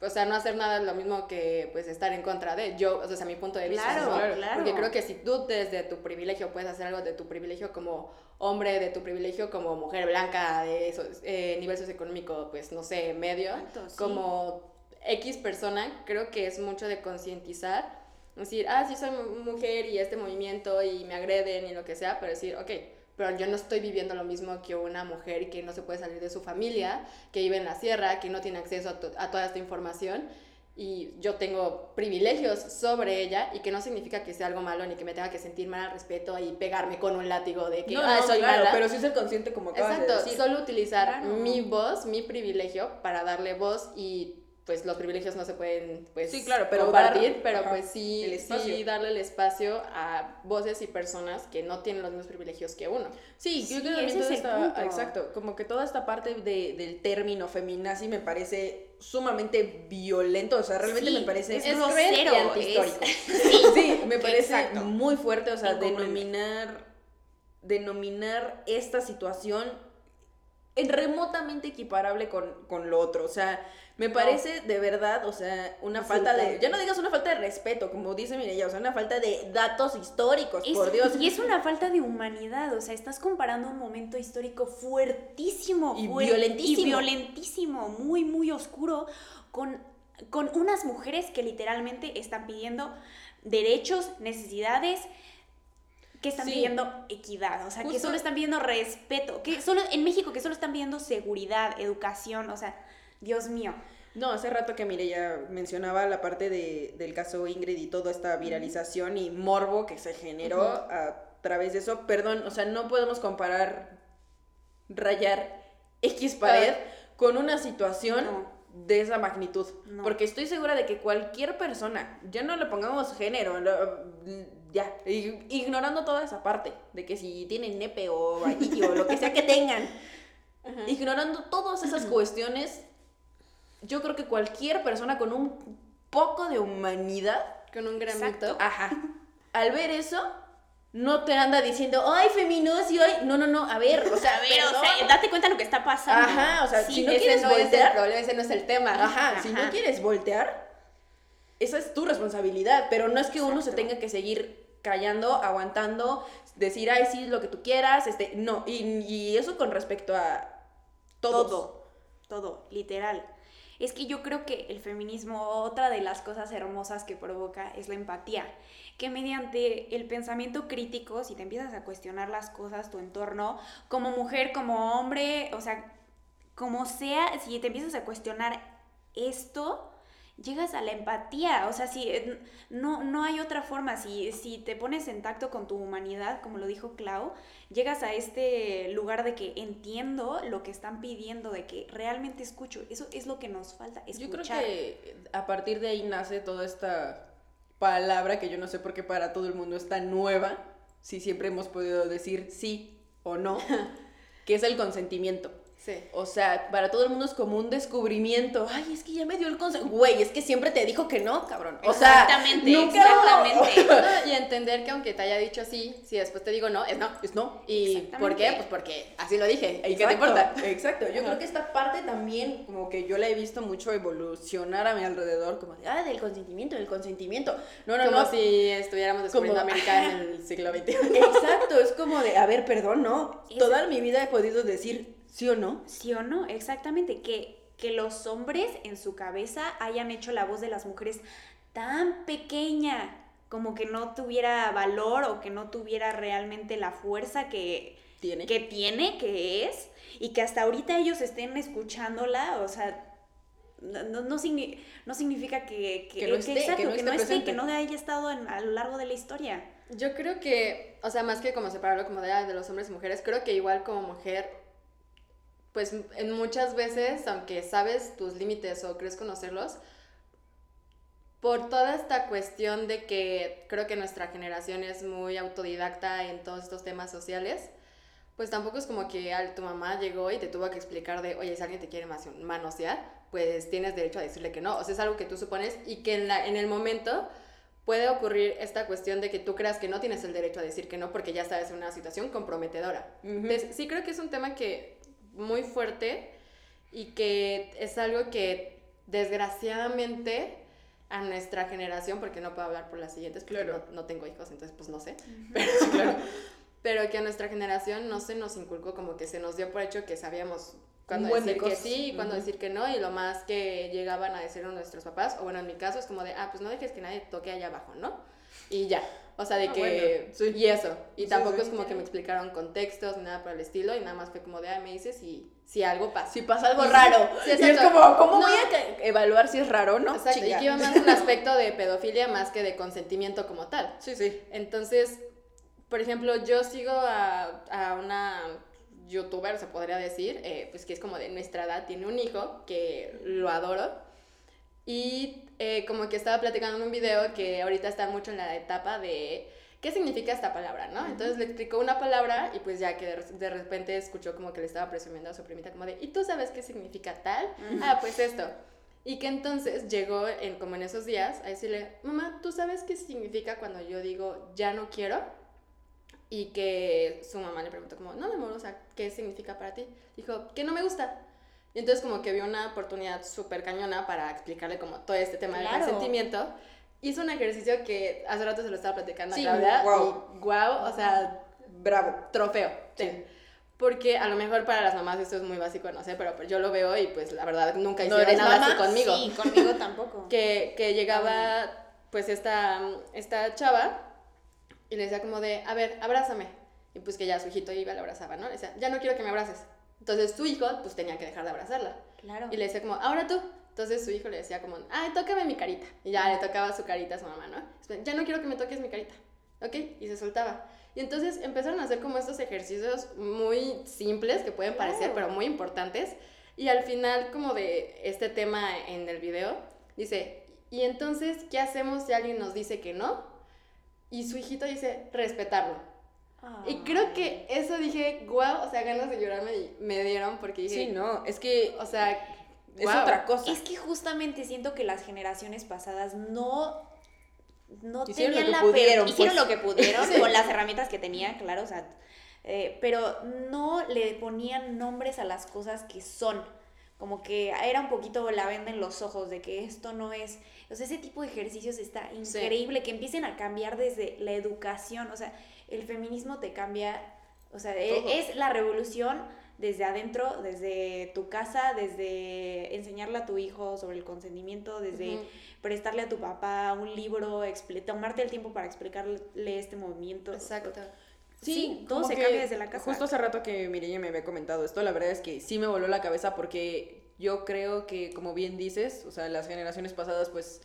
o sea, no hacer nada es lo mismo que pues estar en contra de. Yo, o sea, a mi punto de vista. Claro, ¿no? claro. Porque creo que si tú desde tu privilegio puedes hacer algo de tu privilegio como hombre, de tu privilegio como mujer blanca, de eso, eh, nivel socioeconómico, pues no sé, medio, Exacto, sí. como X persona, creo que es mucho de concientizar. Decir, ah, sí soy mu- mujer y este movimiento y me agreden y lo que sea, pero decir, ok, pero yo no estoy viviendo lo mismo que una mujer que no se puede salir de su familia, que vive en la sierra, que no tiene acceso a, to- a toda esta información y yo tengo privilegios sobre ella y que no significa que sea algo malo ni que me tenga que sentir mal al respeto y pegarme con un látigo de que No, ah, no, soy claro, mala. pero sí ser consciente como acabas Exacto, de decir. solo utilizar Claro. mi voz, mi privilegio para darle voz y pues los privilegios no se pueden pues Sí, claro, pero compartir, dar- pero ajá, pues sí, sí darle el espacio a voces y personas que no tienen los mismos privilegios que uno. Sí, yo creo que ese también es toda el esta, punto. exacto, como que toda esta parte de, del término feminazi me parece sumamente violento, o sea, realmente Sí, me parece es Es grosero, es- antihistórico. Sí, me parece Exacto. muy fuerte, o sea, denominar denominar esta situación remotamente equiparable con, con lo otro, o sea, me No. parece de verdad, o sea, una falta de, ya no digas una falta de respeto, como dice Mireya, o sea, una falta de datos históricos, Es- por Dios. Y es una falta de humanidad, o sea, estás comparando un momento histórico fuertísimo Y violentísimo. y violentísimo, muy, muy oscuro, con, con unas mujeres que literalmente están pidiendo derechos, necesidades, que están Sí. pidiendo equidad, o sea, que solo están pidiendo respeto, que solo en México que solo están pidiendo seguridad, educación, o sea, Dios mío. No, hace rato que Mireya mencionaba la parte de, del caso Ingrid y toda esta viralización y morbo que se generó a través de eso. Perdón, o sea, no podemos comparar rayar X pared con una situación No. de esa magnitud. No. Porque estoy segura de que cualquier persona, ya no le pongamos género, lo- ya, ignorando toda esa parte, de que si tienen nepe o o lo que sea que tengan, ignorando todas esas cuestiones, yo creo que cualquier persona con un poco de humanidad, Con un gramito. Exacto. ajá, al ver eso, no te anda diciendo, ay, feminocio, ay, no, no, no, a ver, o sea, A ver, o sea, date cuenta de lo que está pasando. Ajá, o sea, si no ese quieres no es el voltear, problema, ese no es el tema. Ajá, si no quieres voltear, esa es tu responsabilidad, pero no es que uno se tenga que seguir callando, aguantando, decir, ay, sí, lo que tú quieras, este, no, y, eso con respecto a. Todo, todo, literal. Es que yo creo que el feminismo, otra de las cosas hermosas que provoca es la empatía, que mediante el pensamiento crítico, si te empiezas a cuestionar las cosas, tu entorno, como mujer, como hombre, o sea, como sea, si te empiezas a cuestionar esto, llegas a la empatía, o sea, si eh, no, no hay otra forma, si, si te pones en tacto con tu humanidad, como lo dijo Clau, llegas a este lugar de que entiendo lo que están pidiendo, de que realmente escucho, eso es lo que nos falta, Yo escuchar. creo que a partir de ahí nace toda esta palabra que yo no sé por qué para todo el mundo está nueva, si siempre hemos podido decir sí o no, que es el consentimiento. Sí. O sea, para todo el mundo es como un descubrimiento. Ay, es que ya me dio el consejo. Güey, es que siempre te dijo que no, cabrón. O sea, Exactamente, nunca exactamente. Y entender que aunque te haya dicho sí, si después te digo no, es no. Es no. ¿Y por qué? Pues porque así lo dije. ¿Y qué te importa? Exacto. Yo Ajá. creo que esta parte también, como que yo la he visto mucho evolucionar a mi alrededor, como de, ah, del consentimiento, del consentimiento. No, no, Como no. si estuviéramos descubriendo Como- América en el siglo XX. Exacto, es como de, a ver, perdón, no. Toda mi vida he podido decir sí o no. ¿Sí o no? Exactamente, que, que los hombres en su cabeza hayan hecho la voz de las mujeres tan pequeña, como que no tuviera valor o que no tuviera realmente la fuerza que, Tiene. que tiene, que es, y que hasta ahorita ellos estén escuchándola, o sea, no, no, no signi- no significa que, Que no esté, exacto, no que no esté, presente. que no haya estado en- a lo largo de la historia. Yo creo que, o sea, más que como separarlo como de, ah, de los hombres y mujeres, creo que igual como mujer, pues en muchas veces, aunque sabes tus límites o crees conocerlos, por toda esta cuestión de que creo que nuestra generación es muy autodidacta en todos estos temas sociales, pues tampoco es como que tu mamá llegó y te tuvo que explicar de, oye, si alguien te quiere manosear, pues tienes derecho a decirle que no. O sea, es algo que tú supones y que en, la, en el momento puede ocurrir esta cuestión de que tú creas que no tienes el derecho a decir que no porque ya estás en una situación comprometedora. Entonces, sí creo que es un tema que muy fuerte y que es algo que desgraciadamente a nuestra generación, porque no puedo hablar por las siguientes, porque Claro. no, no tengo hijos, entonces pues no sé, pero, pero que a nuestra generación no se nos inculcó como que se nos dio por hecho que sabíamos de decir que sí y cuándo Ujú. decir que no, y lo más que llegaban a decir nuestros papás, o bueno, en mi caso es como de, ah, pues no dejes que nadie toque allá abajo, ¿no? Y ya. O sea, de Ah, que... bueno, sí. Y eso. Y Sí, tampoco sí. es como que me explicaron contextos ni nada por el estilo, y nada más fue como de, ah, me dices si, si algo pasa. Si pasa algo Y- raro. y es como, ¿cómo No. voy a evaluar si es raro o no? Exacto, y Chinga. que iba más un aspecto de pedofilia más que de consentimiento como tal. Sí, sí. Entonces, por ejemplo, yo sigo a, a una youtuber, se podría decir, eh, pues que es como de nuestra edad, tiene un hijo que lo adoro. Y eh, como que estaba platicando en un video que ahorita está mucho en la etapa de qué significa esta palabra, ¿no? Entonces le explicó una palabra y pues ya que de, de repente escuchó como que le estaba presumiendo a su primita como de, ¿y tú sabes qué significa tal? Ah, pues esto. Y que entonces llegó en, como en esos días a decirle, mamá, ¿tú sabes qué significa cuando yo digo ya no quiero? Y que su mamá le preguntó como, no, mi amor, o sea, ¿qué significa para ti? Dijo, que no me gusta. Y entonces como que vio una oportunidad súper cañona para explicarle como todo este tema Claro. del consentimiento. Hizo un ejercicio que hace rato se lo estaba platicando Sí, a Claudia. guau. Y guau, o sea, Bravo. trofeo. Sí. Sí. Porque a lo mejor para las mamás esto es muy básico, no sé, pero pues yo lo veo y pues la verdad nunca ¿No hicieron eres nada mamá? así conmigo Sí, conmigo tampoco. que, que llegaba pues esta, esta chava y le decía como de, a ver, abrázame. Y pues que ya su hijito iba y la abrazaba, ¿no? Le decía, ya no quiero que me abraces. Entonces su hijo pues tenía que dejar de abrazarla. Claro. Y le decía como, ahora tú. Entonces su hijo le decía como, ay, tócame mi carita. Y ya le tocaba su carita a su mamá, ¿no? Ya no quiero que me toques mi carita. ¿Ok? Y se soltaba. Y entonces empezaron a hacer como estos ejercicios muy simples que pueden parecer, Claro. pero muy importantes. Y al final como de este tema en el video, dice, ¿y entonces qué hacemos si alguien nos dice que no? Y su hijito dice, respetarlo. Y creo que eso dije, guau, o sea, ganas de llorar me, me dieron porque dije, Sí, no, es que o sea, es otra cosa. Es que justamente siento que las generaciones pasadas no, no Hicieron tenían lo que la pudieron, per- hicieron pues. lo que pudieron Sí. con las herramientas que tenían, claro, o sea, eh, pero no le ponían nombres a las cosas que son. Como que era un poquito la venda en los ojos de que esto no es. O sea, ese tipo de ejercicios está Sí. increíble, que empiecen a cambiar desde la educación. O sea, el feminismo te cambia. O sea, e- Todo. es la revolución desde adentro, desde tu casa, desde enseñarle a tu hijo sobre el consentimiento, desde prestarle a tu papá un libro, tomarte el tiempo para explicarle este movimiento. Exacto. Sí, todo se cambia desde la casa. Justo hace rato que Mireya me había comentado esto, la verdad es que sí me voló la cabeza porque yo creo que, como bien dices, o sea, las generaciones pasadas, pues,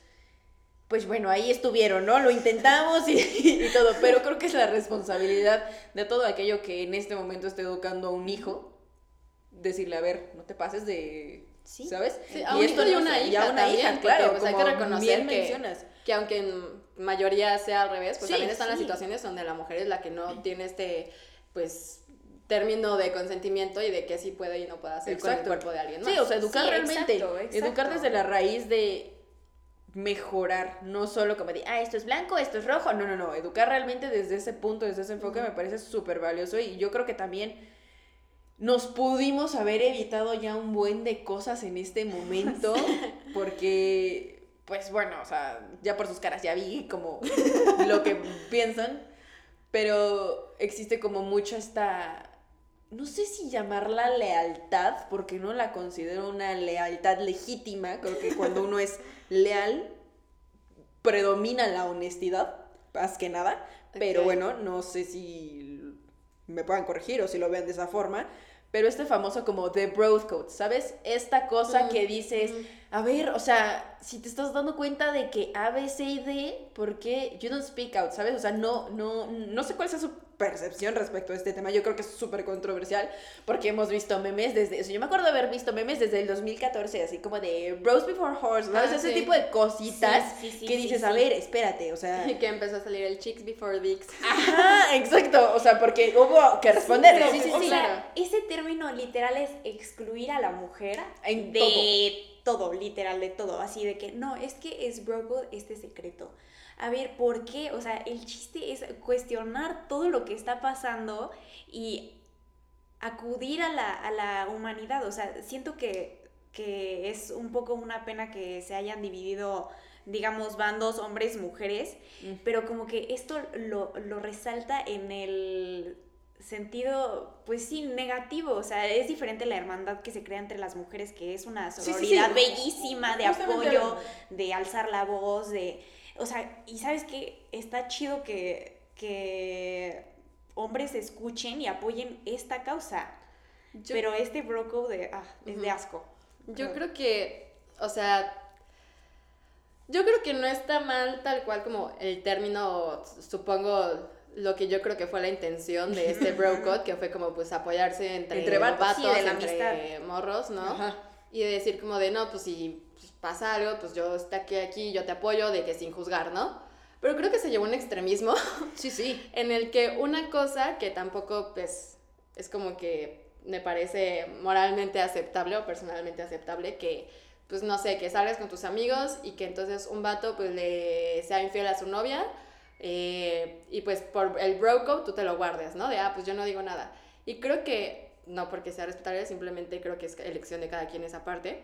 pues bueno, ahí estuvieron, ¿no? Lo intentamos y, y todo, pero creo que es la responsabilidad de todo aquello que en este momento esté educando a un hijo, decirle, a ver, no te pases de... Sí. ¿Sabes? Sí, a un hijo y una se- y hija a una también, hija, claro, pues, hay que reconocer bien que- mencionas. Que aunque en mayoría sea al revés, pues Sí, también están las situaciones donde la mujer es la que no tiene este, pues, término de consentimiento y de qué sí puede y no puede hacer con el cuerpo de alguien más. Sí, o sea, educar Sí, realmente. exacto, exacto. Educar desde la raíz de mejorar, no solo como de, ah, esto es blanco, esto es rojo. No, no, no. Educar realmente desde ese punto, desde ese enfoque, me parece súper valioso y yo creo que también nos pudimos haber evitado ya un buen de cosas en este momento porque, pues bueno, o sea, ya por sus caras ya vi como lo que piensan, pero existe como mucho esta no sé si llamarla lealtad, porque no la considero una lealtad legítima. Creo que cuando uno es leal, predomina la honestidad, más que nada. Pero bueno, no sé si me puedan corregir o si lo vean de esa forma. Pero este famoso como The Broad Code, ¿sabes? Esta cosa Mm, que dices, mm. a ver, o sea, si te estás dando cuenta de que A, B, C y D, ¿por qué you don't speak out, ¿sabes? O sea, no, no, no sé cuál sea su percepción respecto a este tema. Yo creo que es súper controversial porque hemos visto memes desde eso. Yo me acuerdo haber visto memes desde el 2014, así como de Bros Before Horse, ¿sabes? Ah, Ese sí. tipo de cositas Sí, sí, sí, que dices, a ver, espérate, o sea... Y que empezó a salir el Chicks Before Dicks. Ajá, exacto, o sea, porque hubo que responder. Sí, sí, sí. claro. ese término literal es excluir a la mujer En de todo. literal, de todo. Así de que, no, es que es bro code este secreto. A ver, ¿por qué? O sea, el chiste es cuestionar todo lo que está pasando y acudir a la, a la humanidad. O sea, siento que, que es un poco una pena que se hayan dividido, digamos, bandos, hombres, mujeres, Mm. pero como que esto lo, lo resalta en el sentido, pues sí, negativo. O sea, es diferente la hermandad que se crea entre las mujeres, que es una sí, sí. sororidad bellísima de Justamente apoyo, de alzar la voz, de... O sea, y sabes que está chido que, que hombres escuchen y apoyen esta causa. Yo- pero este broco de... Ah, es de asco. Yo creo que, o sea, yo creo que no está mal tal cual como el término, supongo, lo que yo creo que fue la intención de este bro code, que fue como pues apoyarse entre, Entre vatos, sí, de la entre morros, ¿no? Ajá. Y de decir como de, no, pues si pues, pasa algo, pues yo estoy aquí, aquí, yo te apoyo, de que sin juzgar, ¿no? Pero creo que se llevó un extremismo Sí, sí. en el que una cosa que tampoco pues es como que me parece moralmente aceptable o personalmente aceptable que pues no sé, que salgas con tus amigos y que entonces un vato pues le sea infiel a su novia eh, y pues por el bro code tú te lo guardes, ¿no? De, ah, pues yo no digo nada. Y creo que, no porque sea respetable, simplemente creo que es elección de cada quien esa parte,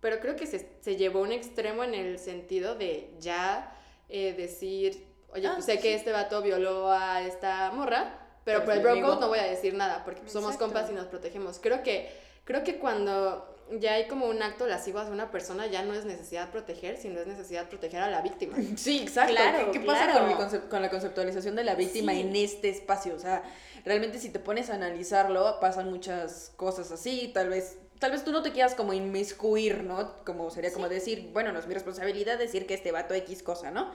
pero creo que se, se llevó a un extremo en el sentido de ya eh, decir, oye, Ah, pues sé sí. que este vato violó a esta morra, pero Pero por el es mi bro code no voy a decir nada, porque pues, somos compas y nos protegemos. Creo que, creo que cuando ya hay como un acto lascivo hacia una persona, ya no es necesidad proteger, sino es necesidad proteger a la víctima. Sí, exacto. Claro, ¿Qué, qué pasa claro. con, concep- con la conceptualización de la víctima Sí. en este espacio? O sea, realmente si te pones a analizarlo, pasan muchas cosas así, tal vez... Tal vez tú no te quieras como inmiscuir, ¿no? Como sería como decir, bueno, no es mi responsabilidad decir que este vato X cosa, ¿no?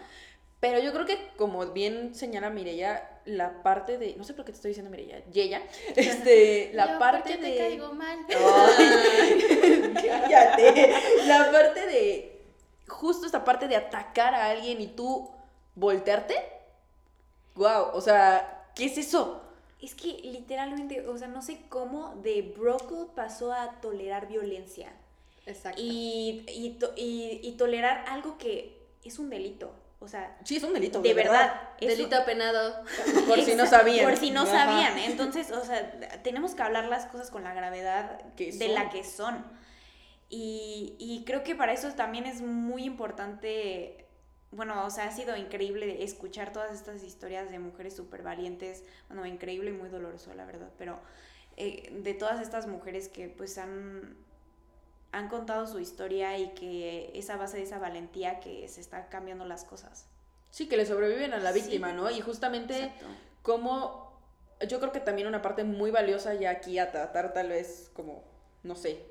Pero yo creo que, como bien señala Mireya, la parte de. No sé por qué te estoy diciendo Mireya. Yeya. Este. La Yo, parte ¿por qué de. te caigo mal? Ay, cállate. La parte de. Justo esta parte de atacar a alguien y tú voltearte. Wow, o sea, ¿qué es eso? Es que literalmente, o sea, no sé cómo de broco pasó a tolerar violencia. Exacto. Y, y, to- y- y tolerar algo que es un delito. O sea, Sí, es un delito. de verdad. un- Delito penado. Por si no sabían. Por si no Ajá. sabían. Entonces, o sea, tenemos que hablar las cosas con la gravedad de la que son. Y, y creo que para eso también es muy importante, bueno, o sea, ha sido increíble escuchar todas estas historias de mujeres súper valientes, bueno, increíble y muy doloroso, la verdad, pero eh, de todas estas mujeres que pues han, han contado su historia y que es a base de esa valentía que se están cambiando las cosas. Sí, que le sobreviven a la Sí. víctima, ¿no? Y justamente como yo creo que también una parte muy valiosa ya aquí a tratar tal vez como, no sé,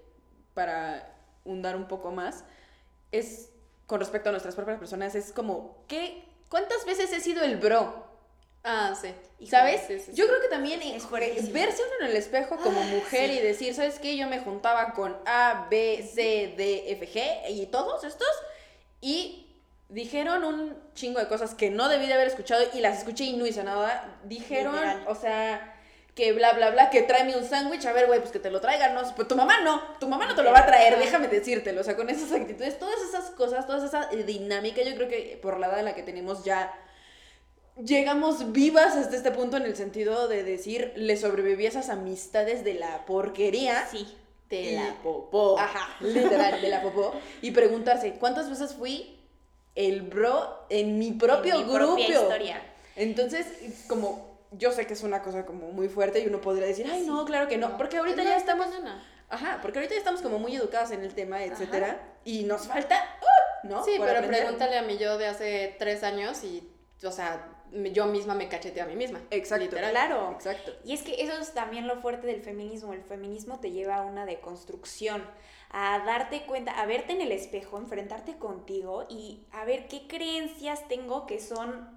para hundar un poco más, es con respecto a nuestras propias personas, es como, ¿qué? ¿Cuántas veces he sido el bro? Ah, sí. ¿Sabes? Sí, sí, sí. Yo creo que también Es verse uno en el espejo como mujer y decir, ¿sabes qué? Yo me juntaba con A, B, C, D, F, G y todos estos y dijeron un chingo de cosas que no debí de haber escuchado y las escuché y no hice nada. Dijeron, Literal. o sea, que bla, bla, bla, que tráeme un sándwich, a ver, güey, pues que te lo traigan, no, pues tu mamá no, tu mamá no te lo va a traer, déjame decírtelo, o sea, con esas actitudes, todas esas cosas, toda esa dinámica, yo creo que por la edad en la que tenemos ya llegamos vivas hasta este punto en el sentido de decir, le sobreviví a esas amistades de la porquería. Sí. De y- la popó. Ajá, literal, de la popó. Y preguntarse, ¿cuántas veces fui el bro en mi propio En mi grupo? propia historia. Entonces, como yo sé que es una cosa como muy fuerte y uno podría decir, ay, no, claro que no, porque ahorita No, ya estamos... Ajá, porque ahorita ya estamos como muy educadas en el tema, etcétera, y nos falta, ¡uh! ¿no? Sí, Por pero aprender. pregúntale a mí yo de hace tres años y, o sea, yo misma me cacheteé a mí misma. Exacto. Literal. Claro. Exacto. Y es que eso es también lo fuerte del feminismo. El feminismo te lleva a una deconstrucción, a darte cuenta, a verte en el espejo, enfrentarte contigo y a ver qué creencias tengo que son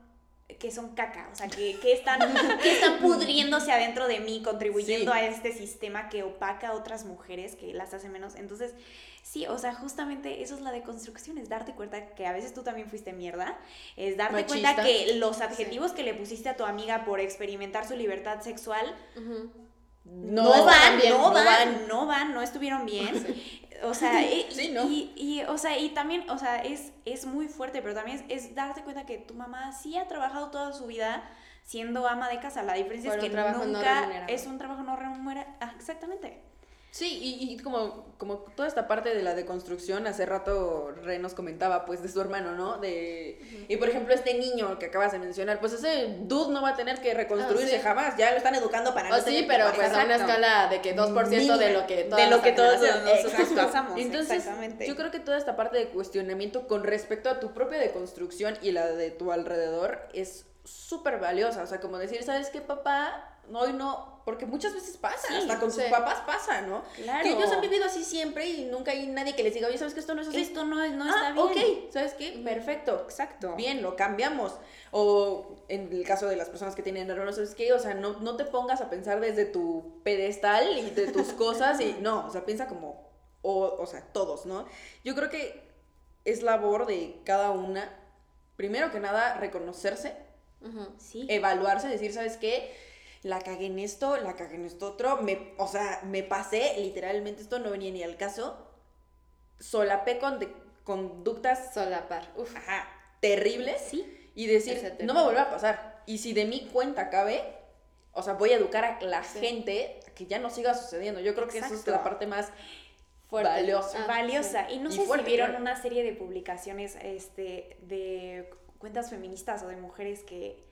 que son caca, o sea, que, que están, que están pudriéndose adentro de mí, contribuyendo Sí. a este sistema que opaca a otras mujeres, que las hace menos. Entonces, sí, o sea, justamente eso es la deconstrucción, es darte cuenta que a veces tú también fuiste mierda, es darte Machista. cuenta que los adjetivos que le pusiste a tu amiga por experimentar su libertad sexual no, van, no no van, van. no van, no estuvieron bien. O sea, y, Sí, ¿no? y, y, o sea, y también, o sea, es, es muy fuerte, pero también es, es darte cuenta que tu mamá sí ha trabajado toda su vida siendo ama de casa. La diferencia es que nunca es un trabajo no remunerado. Ah, exactamente. Sí, y, y como, como toda esta parte de la deconstrucción, hace rato Re nos comentaba pues de su hermano, ¿no? De, y por ejemplo este niño que acabas de mencionar, pues ese dude no va a tener que reconstruirse Ah, sí. jamás, ya lo están educando para Oh, no sí, pero pues a una escala de que 2% de Mínima. lo que todas de lo que todos nosotros pasamos. Entonces, exactamente. yo creo que toda esta parte de cuestionamiento con respecto a tu propia deconstrucción y la de tu alrededor es súper valiosa. O sea, como decir, ¿sabes qué, papá? Hoy no. Porque muchas veces pasa, Sí, hasta con sus papás pasa, ¿no? Claro. Que ellos han vivido así siempre y nunca hay nadie que les diga, oye, ¿sabes que esto no es así? Esto no, es- no ah, está bien. ok, ¿sabes qué? Perfecto. Exacto. Bien, lo cambiamos. O en el caso de las personas que tienen hermanos, ¿sabes qué? O sea, no, no te pongas a pensar desde tu pedestal y de tus cosas y no, o sea, piensa como, o, o sea, todos, ¿no? Yo creo que es labor de cada una, primero que nada, reconocerse, Sí. evaluarse, decir, ¿sabes qué? La cagué en esto, la cagué en esto otro, me, o sea, me pasé, literalmente esto no venía ni al caso, solapé con de- conductas Solapar. Uf. ajá, terribles Sí. y decir, no me vuelva a pasar. Y si de mi cuenta cabe, o sea, voy a educar a la Sí. gente a que ya no siga sucediendo. Yo creo que esa es Exacto. la parte más Fuerte. valiosa. Ah, valiosa. Y no Y sé fuerte, si vieron claro. una serie de publicaciones este, de cuentas feministas o de mujeres que,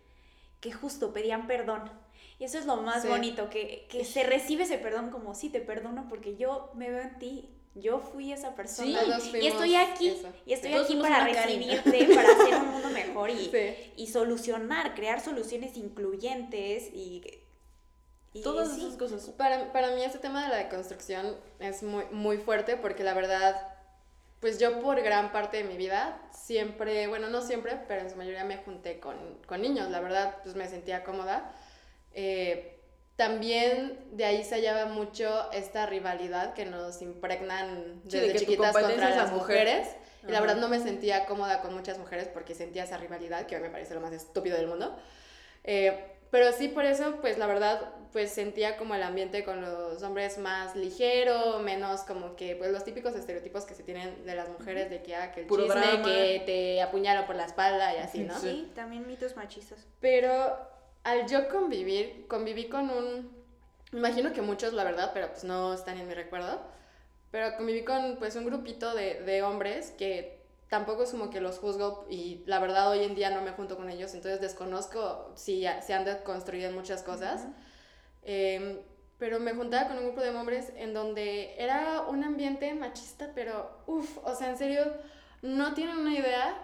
que justo pedían perdón. Y eso es lo más Sí. bonito, que, que se recibe ese perdón como, sí, te perdono porque yo me veo en ti. Yo fui esa persona. Sí, y estoy aquí. eso. Y estoy Todos aquí para recibirte, para hacer un mundo mejor y, Sí. y solucionar, crear soluciones incluyentes y... y Todas sí. esas cosas. Para, para mí este tema de la deconstrucción es muy, muy fuerte porque la verdad, pues yo por gran parte de mi vida siempre, bueno, no siempre, pero en su mayoría me junté con, con niños, la verdad, pues me sentía cómoda. Eh, también de ahí se hallaba mucho esta rivalidad que nos impregnan Sí, de desde tu chiquitas contra las mujer. mujeres. Y la verdad no me sentía cómoda con muchas mujeres porque sentía esa rivalidad, que hoy me parece lo más estúpido del mundo. Eh, pero sí, por eso, pues la verdad, pues sentía como el ambiente con los hombres más ligero, menos como que, pues los típicos estereotipos que se tienen de las mujeres, de que, ah, que el Puro chisme, drama. que te apuñalo por la espalda y así, ¿no? Sí. Sí, también mitos machistas. Pero al yo convivir, conviví con un, imagino que muchos, la verdad, pero pues no están en mi recuerdo, pero conviví con pues un grupito de, de hombres que tampoco es como que los juzgo y la verdad hoy en día no me junto con ellos, entonces desconozco si ya- se han deconstruido en muchas cosas. Em, pero me juntaba con un grupo de hombres en donde era un ambiente machista, pero uff, o sea, en serio, no tienen una idea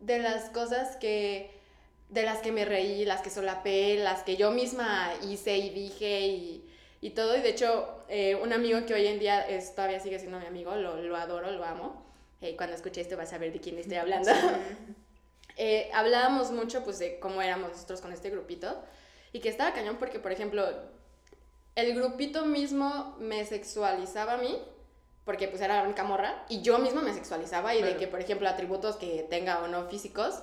de las cosas que, de las que me reí, las que solapé, las que yo misma hice y dije y, y todo. Y de hecho, eh, un amigo que hoy en día es, todavía sigue siendo mi amigo, lo, lo adoro, lo amo. Eh, cuando escuché esto vas a ver de quién estoy hablando. Eh, hablábamos mucho pues de cómo éramos nosotros con este grupito y que estaba cañón porque, por ejemplo, el grupito mismo me sexualizaba a mí porque pues era la única morra y yo misma me sexualizaba y de Claro. que, por ejemplo, atributos que tenga o no físicos,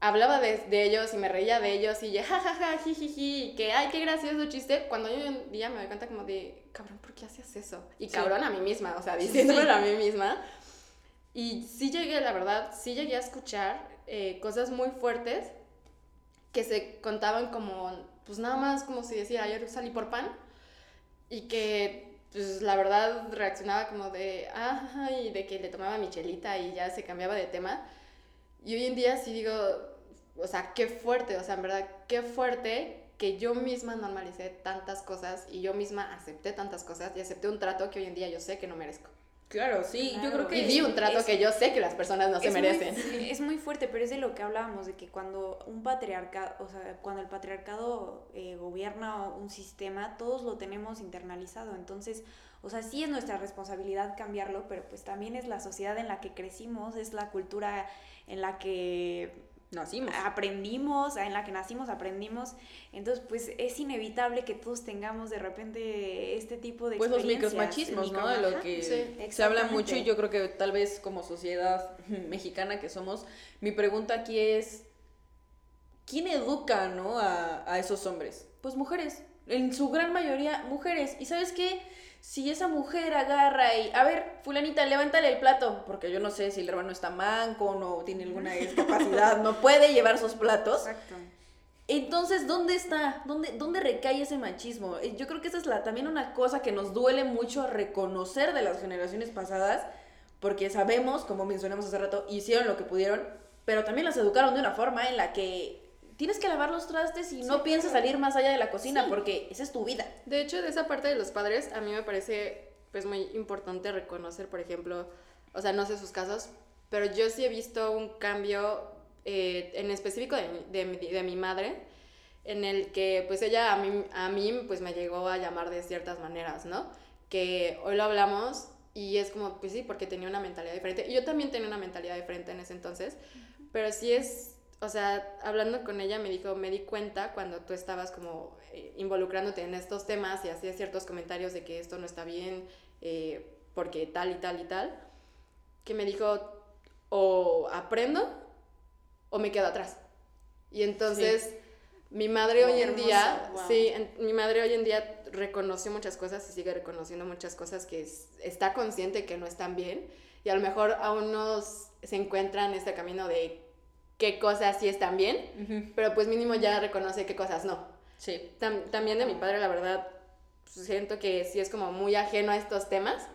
hablaba de, de ellos y me reía de ellos y ya, jajaja, jijiji, y que, ay, qué gracioso chiste, cuando yo en día me doy cuenta como de, cabrón, ¿por qué hacías eso? Y Sí. cabrón a mí misma, o sea, diciéndolo sí. a mí misma. Y sí llegué, la verdad, sí llegué a escuchar eh, cosas muy fuertes que se contaban como, pues nada más como si decía, ayer salí por pan y que, pues la verdad reaccionaba como de, ah, y de que le tomaba michelita y ya se cambiaba de tema. Y hoy en día sí digo, o sea, qué fuerte, o sea, en verdad, qué fuerte que yo misma normalicé tantas cosas y yo misma acepté tantas cosas y acepté un trato que hoy en día yo sé que no merezco. Claro, sí, yo creo que... Y di un trato es- que yo sé que las personas no se es muy- merecen. es muy fuerte, pero es de lo que hablábamos, de que cuando un patriarcado, o sea, cuando el patriarcado eh, gobierna un sistema, todos lo tenemos internalizado. Entonces, o sea, sí es nuestra responsabilidad cambiarlo, pero pues también es la sociedad en la que crecimos, es la cultura en la que Nacimos. aprendimos, en la que nacimos aprendimos. Entonces, pues es inevitable que todos tengamos de repente este tipo de Pues los experiencias. micromachismos, ¿no? De lo que sí, se habla mucho y yo creo que tal vez como sociedad mexicana que somos, mi pregunta aquí es, ¿quién educa, no? A, a esos hombres. Pues mujeres, en su gran mayoría mujeres. ¿Y sabes qué? Si esa mujer agarra y, a ver, fulanita, levántale el plato, porque yo no sé si el hermano está manco o no tiene alguna discapacidad, no puede llevar sus platos. Exacto. Entonces, ¿dónde está? ¿Dónde, ¿Dónde recae ese machismo? Eh, Yo creo que esa es la, también una cosa que nos duele mucho reconocer de las generaciones pasadas, porque sabemos, como mencionamos hace rato, hicieron lo que pudieron, pero también las educaron de una forma en la que tienes que lavar los trastes y no piensas salir más allá de la cocina, porque esa es tu vida. De hecho, de esa parte de los padres, a mí me parece pues muy importante reconocer, por ejemplo, o sea, no sé sus casos, pero yo sí he visto un cambio eh, en específico de, de, de mi madre, en el que pues ella a mí, a mí pues me llegó a llamar de ciertas maneras, ¿no? Que hoy lo hablamos y es como, pues sí, porque tenía una mentalidad diferente. Y yo también tenía una mentalidad diferente en ese entonces, pero sí es, o sea, hablando con ella me dijo, me di cuenta cuando tú estabas como eh, involucrándote en estos temas y hacías ciertos comentarios de que esto no está bien, eh, porque tal y tal y tal, que me dijo, o aprendo o me quedo atrás. Y entonces mi madre Wow, hoy en hermoso, día, wow. sí, en- mi madre hoy en día reconoció muchas cosas y sigue reconociendo muchas cosas que es- está consciente que no están bien y a lo mejor aún no se encuentra en este camino de qué cosas sí están bien, pero pues mínimo ya reconoce qué cosas no. Sí. Tam- también de mi padre, la verdad, pues, siento que sí es como muy ajeno a estos temas,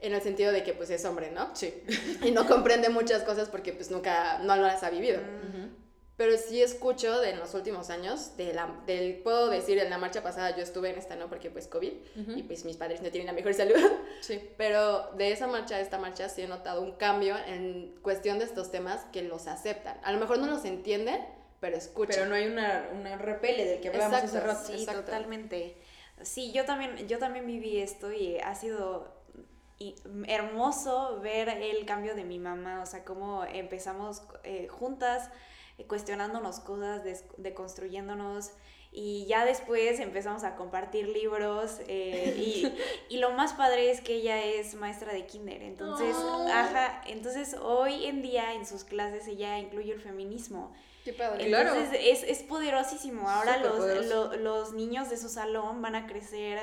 en el sentido de que pues es hombre, ¿no? Sí. Y no comprende muchas cosas porque pues nunca, no las ha vivido. Mm. Pero sí escucho de en los últimos años, de la, del, puedo decir, en la marcha pasada yo estuve en esta, ¿no? Porque pues COVID, y pues mis padres no tienen la mejor salud. Sí. Pero de esa marcha a esta marcha sí he notado un cambio en cuestión de estos temas que los aceptan. A lo mejor no los entienden, pero escuchan. Pero no hay una, una repele del que hablamos hace Exacto, rato. Sí, Exacto. totalmente. Sí, yo también, yo también viví esto y ha sido y- hermoso ver el cambio de mi mamá, o sea, cómo empezamos eh, juntas cuestionándonos cosas, deconstruyéndonos y ya después empezamos a compartir libros eh, y, y lo más padre es que ella es maestra de kinder, entonces, Oh. ajá, entonces hoy en día en sus clases ella incluye el feminismo. Qué padre. Claro. Entonces es, es poderosísimo. Ahora los, lo- los niños de su salón van a crecer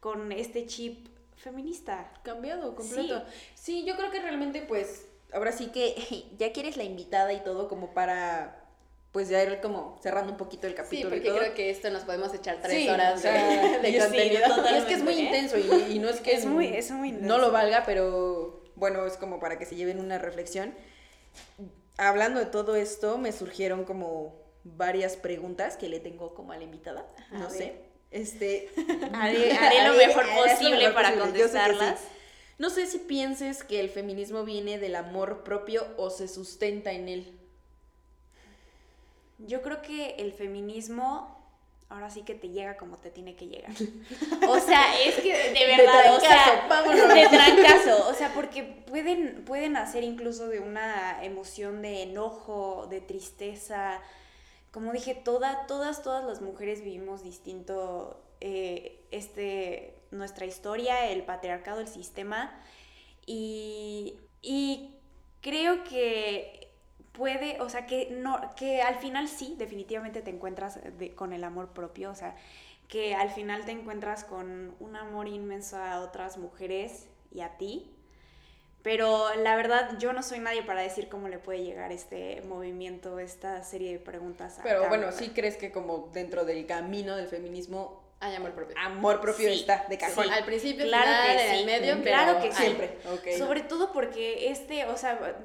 con este chip feminista. Cambiado, completo. Sí. yo creo que realmente, pues, ahora sí que ya quieres la invitada y todo como para, pues, ya ir como cerrando un poquito el Sí, capítulo porque y todo. creo que esto nos podemos echar tres Sí, horas de, y de sí, contenido. Y es que es muy ¿eh? intenso y, y no es que Es muy- es muy no lo valga, pero bueno, es como para que se lleven una reflexión. Hablando de todo esto, me surgieron como varias preguntas que le tengo como a la invitada. A no ver. sé. Este, Haré, haré lo mejor haré lo posible mejor para posible, yo sé que sí. contestarlas. No sé si pienses que el feminismo viene del amor propio o se sustenta en él. Yo creo que el feminismo ahora sí que te llega como te tiene que llegar. O sea, es que de verdad, o sea, vámonos. de trancazo, o sea, porque pueden pueden hacer incluso de una emoción de enojo, de tristeza. Como dije, toda, todas, todas las mujeres vivimos distinto eh, este, nuestra historia, el patriarcado, el sistema. Y, y creo que puede, o sea, que, no, que al final sí, definitivamente te encuentras de- con el amor propio, o sea, que al final te encuentras con un amor inmenso a otras mujeres y a ti. Pero la verdad, yo no soy nadie para decir cómo le puede llegar este movimiento, esta serie de preguntas. a Pero bueno, sí crees que como dentro del camino del feminismo, Hay amor propio. amor propio Sí, está de cajón. Al principio, Claro final, que en el medio, pero claro que hay. Siempre. Ok. Sobre todo porque este, o sea,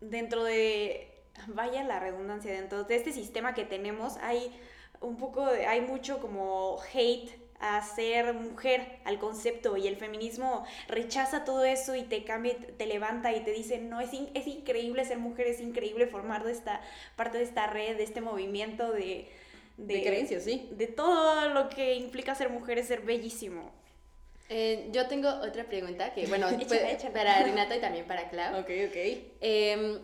dentro de, vaya la redundancia, dentro de este sistema que tenemos hay un poco, de- hay mucho como hate a ser mujer, al concepto, y el feminismo rechaza todo eso y te cambia, te levanta y te dice, no, es, in- es increíble ser mujer, es increíble formar de esta parte de esta red, de este movimiento de... De creencias, sí. De todo lo que implica ser mujer es ser bellísimo. Eh, yo tengo otra pregunta que, bueno, échala. para Renata y también para Clau. Ok, ok. Em,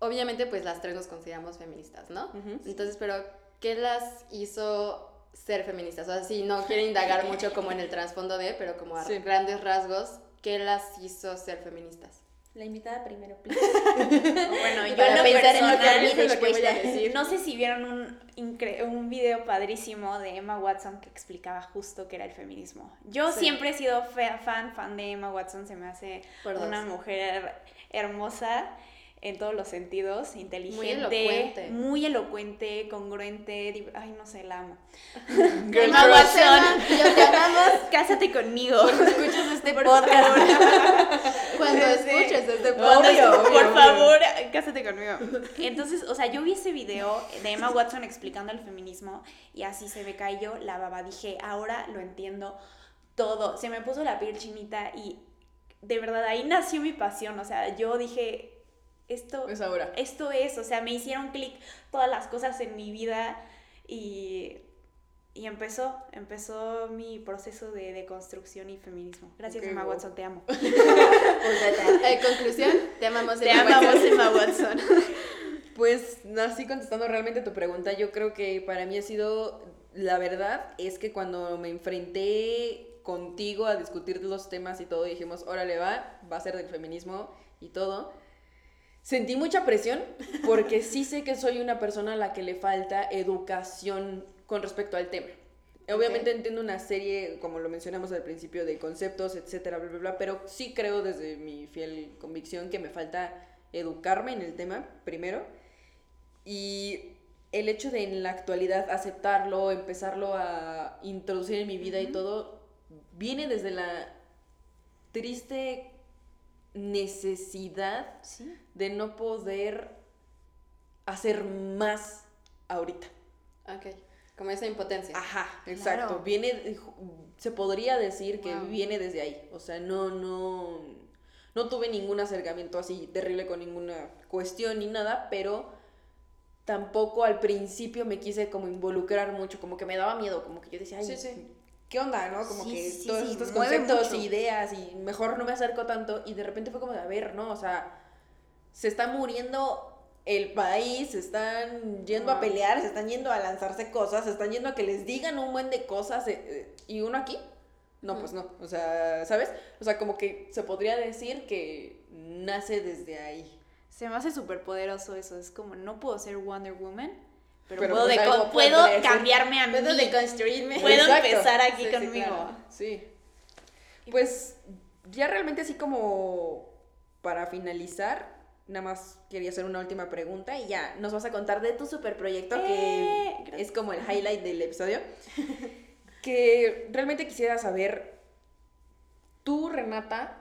obviamente pues las tres nos consideramos feministas, ¿no? Entonces, pero ¿qué las hizo ser feministas? O sea, si no quiere indagar mucho como en el trasfondo de, pero como a Sí. grandes rasgos, ¿qué las hizo ser feministas? La invitada primero, please. Bueno, yo Para en lo pensar en lo que personal, a mí es lo que voy a decir. No sé si vieron un, incre- un video padrísimo de Emma Watson que explicaba justo qué era el feminismo. Yo Sí. siempre he sido fan, fan de Emma Watson, se me hace Por dos. una mujer hermosa en todos los sentidos, inteligente, elocuente. muy elocuente, congruente, ay no sé, la amo. Girl. Watson, yo te amamos, cásate conmigo. Escuchas este Por podcast. favor. Cuando escuches este podcast. por favor, cásate conmigo. Entonces, o sea, yo vi ese video de Emma Watson explicando el feminismo y así se me cayó la baba. Dije, ahora lo entiendo todo. Se me puso la piel chinita y de verdad ahí nació mi pasión. O sea, yo dije, esto, Es ahora. esto es, o sea, me hicieron clic todas las cosas en mi vida y, y empezó, empezó mi proceso de deconstrucción y feminismo. Gracias, Emma wow. Watson, te amo. Eh, conclusión, te amamos. Te Emma Watson. amamos, Emma Watson. Pues así contestando realmente tu pregunta, yo creo que para mí ha sido, la verdad es que cuando me enfrenté contigo a discutir los temas y todo, dijimos, órale va, va a ser del feminismo y todo, sentí mucha presión porque sí sé que soy una persona a la que le falta educación con respecto al tema. Obviamente entiendo una serie, como lo mencionamos al principio, de conceptos, etcétera, bla, bla, bla, pero sí creo desde mi fiel convicción que me falta educarme en el tema primero. Y el hecho de en la actualidad aceptarlo, empezarlo a introducir en mi vida y todo, viene desde la triste necesidad Sí. de no poder hacer más ahorita. Ok, como esa impotencia. Ajá, exacto. Claro. Viene, se podría decir que viene desde ahí. O sea, no, no, no tuve ningún acercamiento así terrible con ninguna cuestión ni nada, pero tampoco al principio me quise como involucrar mucho, como que me daba miedo, como que yo decía, ay, Sí, sí. ¿Qué onda, no? Como Sí, que sí, todos sí, estos conceptos y ideas y mejor no me acerco tanto y de repente fue como de, a ver, ¿no? O sea, se está muriendo el país, se están yendo a Wow. pelear, se están yendo a lanzarse cosas, se están yendo a que les digan un buen de cosas eh, eh, y uno aquí, no, pues no, o sea, ¿sabes? O sea, como que se podría decir que nace desde ahí. Se me hace súper poderoso eso. Es como, no puedo ser Wonder Woman, pero, Pero puedo, pues puedo cambiarme a mí. Puedo deconstruirme. Puedo Exacto. empezar aquí Sí, sí, conmigo. claro. Sí. Pues ya realmente así como para finalizar, nada más quería hacer una última pregunta y ya nos vas a contar de tu super proyecto Eh, que gracias. es como el highlight del episodio. que realmente quisiera saber, tú Renata,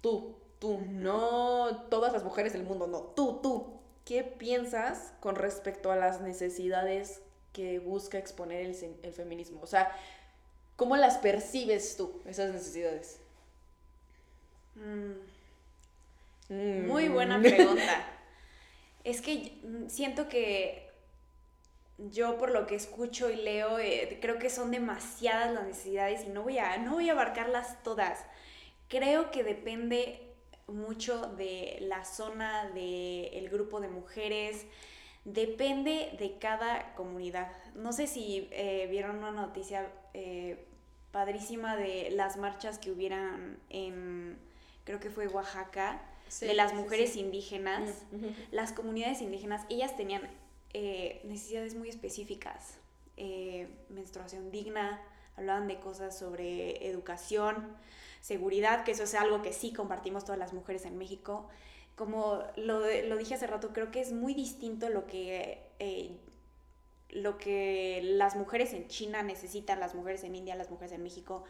tú, tú, no todas las mujeres del mundo, no, tú, tú, ¿qué piensas con respecto a las necesidades que busca exponer el, feminismo? O sea, ¿cómo las percibes tú, esas necesidades? Mm, Mm. muy buena pregunta. es que mm, siento que yo por lo que escucho y leo, eh, creo que son demasiadas las necesidades y no voy a, no voy a abarcarlas todas. Creo que depende mucho de la zona, del grupo de mujeres, depende de cada comunidad. No sé si eh, vieron una noticia eh, padrísima de las marchas que hubieran en, creo que fue Oaxaca, Sí, de las mujeres sí. indígenas. Ujú. Las comunidades indígenas, ellas tenían eh, necesidades muy específicas. Eh, menstruación digna, hablaban de cosas sobre educación, seguridad, que eso es algo que sí compartimos todas las mujeres en México. Como lo, lo dije hace rato, creo que es muy distinto lo que, eh, lo que las mujeres en China necesitan, las mujeres en India, las mujeres en México.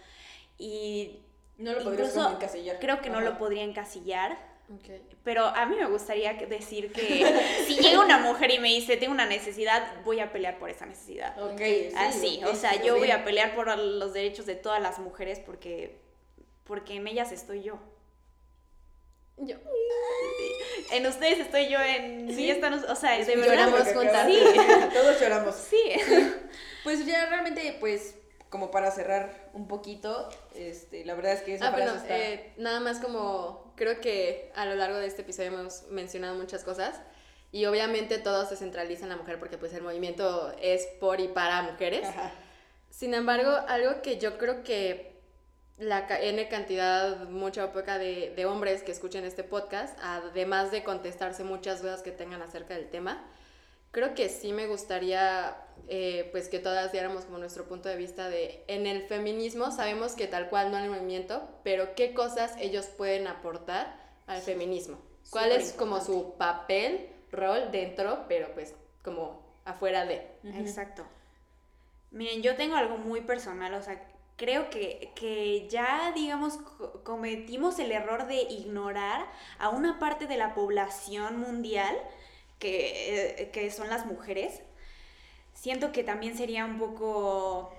Y No lo podrías encasillar. creo que no lo podría encasillar. Pero a mí me gustaría decir que si llega una mujer y me dice, tengo una necesidad, voy a pelear por esa necesidad. Ok, sí, Así, ok, o sea, yo voy a pelear por los derechos de todas las mujeres porque, porque en ellas estoy yo. Yo. En ustedes estoy yo, en mí están, o sea, de verdad. Lloramos juntas. de- Todos lloramos. Sí. Pues ya realmente, pues, como para cerrar un poquito, este, la verdad es que esa Ah, bueno, frase está... eh, nada más como creo que a lo largo de este episodio hemos mencionado muchas cosas. y obviamente todo se centraliza en la mujer porque pues el movimiento es por y para mujeres. Sin embargo, algo que yo creo que la N cantidad, mucha o poca de, de, hombres que escuchen este podcast, además de contestarse muchas dudas que tengan acerca del tema, creo que sí me gustaría eh, pues que todas diéramos como nuestro punto de vista de en el feminismo sabemos que tal cual no hay movimiento, pero qué cosas ellos pueden aportar al feminismo. ¿Cuál es como su papel, rol dentro, pero pues como afuera de? Exacto. Miren, yo tengo algo muy personal, o sea, creo que, que, ya, digamos, cometimos el error de ignorar a una parte de la población mundial que, eh, que son las mujeres. Siento que también sería un poco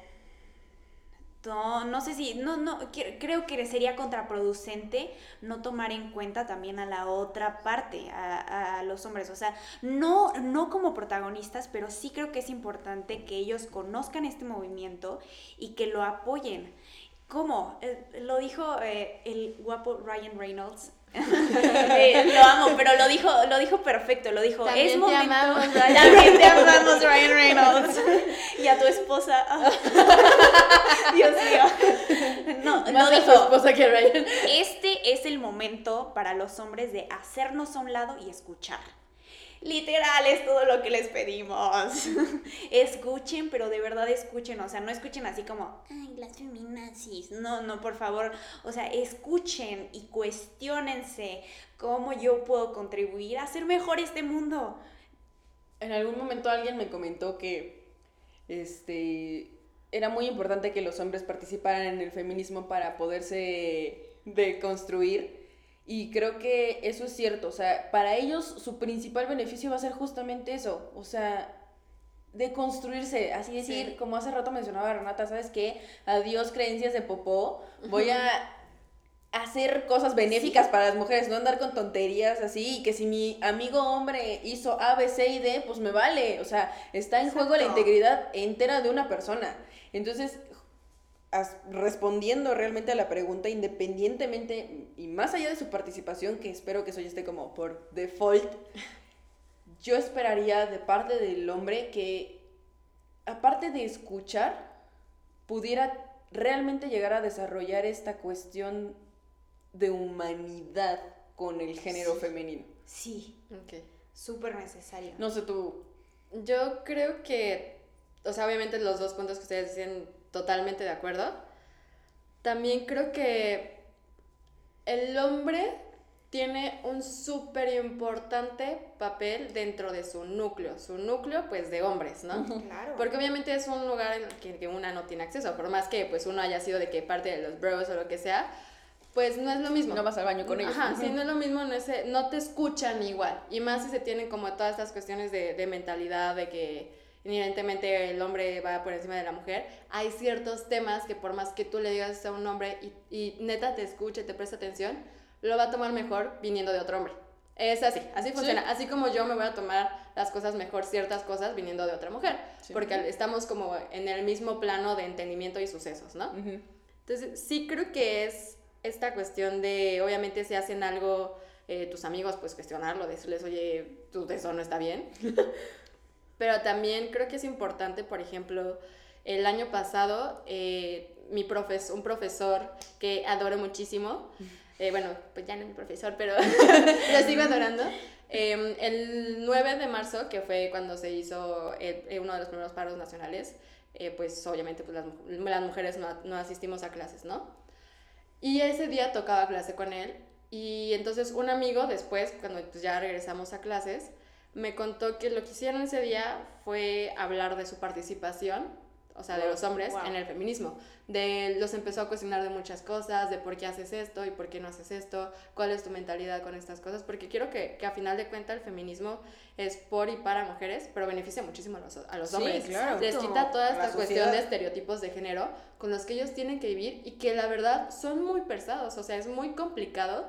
no, no sé si, no, no, creo que sería contraproducente no tomar en cuenta también a la otra parte, a, a, los hombres. O sea, no, no como protagonistas, pero sí creo que es importante que ellos conozcan este movimiento y que lo apoyen. ¿Cómo? Eh, lo dijo eh, el guapo Ryan Reynolds eh, lo amo, pero lo dijo, lo dijo perfecto, lo dijo. También es te momento. amamos, También te amamos, Ryan Reynolds. y a tu esposa. ah. Dios mío. No, Más no dijo. esposa que Ryan. Este es el momento para los hombres de hacernos a un lado y escuchar. Literal es todo lo que les pedimos. escuchen, pero de verdad escuchen. O sea, no escuchen así como, ay, las feminazis. No, no, por favor. O sea, escuchen y cuestionense cómo yo puedo contribuir a hacer mejor este mundo. En algún momento alguien me comentó que este era muy importante que los hombres participaran en el feminismo para poderse deconstruir. Y creo que eso es cierto. O sea, para ellos su principal beneficio va a ser justamente eso. O sea, deconstruirse. Así decir, Sí. como hace rato mencionaba Renata, ¿sabes qué? Adiós creencias de popó. Voy a hacer cosas benéficas para las mujeres, no andar con tonterías así, y que si mi amigo hombre hizo A, B, C y D, pues me vale, o sea, está en juego la integridad entera de una persona. Entonces, as- respondiendo realmente a la pregunta, independientemente y más allá de su participación, que espero que eso ya esté como por default, yo esperaría de parte del hombre que, aparte de escuchar, pudiera realmente llegar a desarrollar esta cuestión de humanidad con el género femenino. Sí, Ok. súper necesario. No sé tú. Yo creo que, o sea, obviamente los dos puntos que ustedes dicen totalmente de acuerdo. También creo que el hombre tiene un súper importante papel dentro de su núcleo, su núcleo pues de hombres, ¿no? Claro. Porque obviamente es un lugar en el que, que una no tiene acceso, por más que pues uno haya sido de que parte de los bros o lo que sea, pues no es lo mismo. No vas al baño con ellos. Ajá, sí, no es lo mismo, no, es, no te escuchan igual. Y más si se tienen como todas estas cuestiones de, de mentalidad, de que inherentemente el hombre va por encima de la mujer. Hay ciertos temas que por más que tú le digas a un hombre y, y neta te escuche, te presta atención, lo va a tomar mejor viniendo de otro hombre. Es así, así funciona. Así como yo me voy a tomar las cosas mejor, ciertas cosas viniendo de otra mujer. Sí. Porque estamos como en el mismo plano de entendimiento y sucesos, ¿no? Ujú. Entonces, sí creo que es esta cuestión de, obviamente, si hacen algo eh, tus amigos, pues cuestionarlo, decirles, oye, tú eso no está bien. Pero también creo que es importante, por ejemplo, el año pasado, eh, mi profes un profesor que adoro muchísimo, eh, bueno, pues ya no es mi profesor, pero lo sigo adorando. eh, el 9 de marzo, que fue cuando se hizo el- eh, uno de los primeros paros nacionales, eh, pues obviamente pues las, las mujeres no, no asistimos a clases, ¿no? Y ese día tocaba clase con él y entonces un amigo después, cuando pues ya regresamos a clases, me contó que lo que hicieron ese día fue hablar de su participación, o sea, de los hombres Wow. en el feminismo. De, los empezó a cuestionar de muchas cosas, de por qué haces esto y por qué no haces esto, cuál es tu mentalidad con estas cosas, porque quiero que, que a final de cuentas el feminismo es por y para mujeres, pero beneficia muchísimo a los, a los Sí, hombres. claro. Les quita toda esta cuestión de estereotipos de género con los que ellos tienen que vivir y que la verdad son muy pesados, o sea, es muy complicado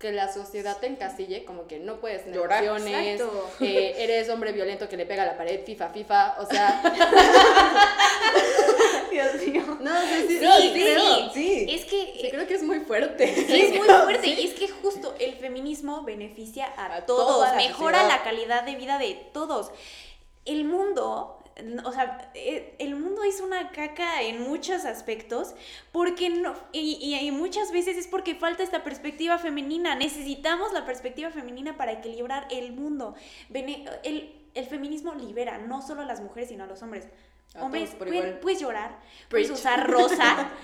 que la sociedad te encasille, como que no puedes tener Llorar. opciones, eh, eres hombre violento que le pega a la pared, FIFA, FIFA, o sea, Dios mío. No, sí, sí, Sí, sí, sí, creo. sí. Es que Sí, creo que es muy fuerte. Sí, es muy fuerte. Y es que justo el feminismo beneficia a, A todos, la mejora la calidad de vida de todos. El mundo, o sea, eh, el mundo es una caca en muchos aspectos, porque no, y, y- y muchas veces es porque falta esta perspectiva femenina. Necesitamos la perspectiva femenina para equilibrar el mundo. Bene- el, el feminismo libera no solo a las mujeres, sino a los hombres. A Hombres, puedes llorar, puedes Preach. usar rosa.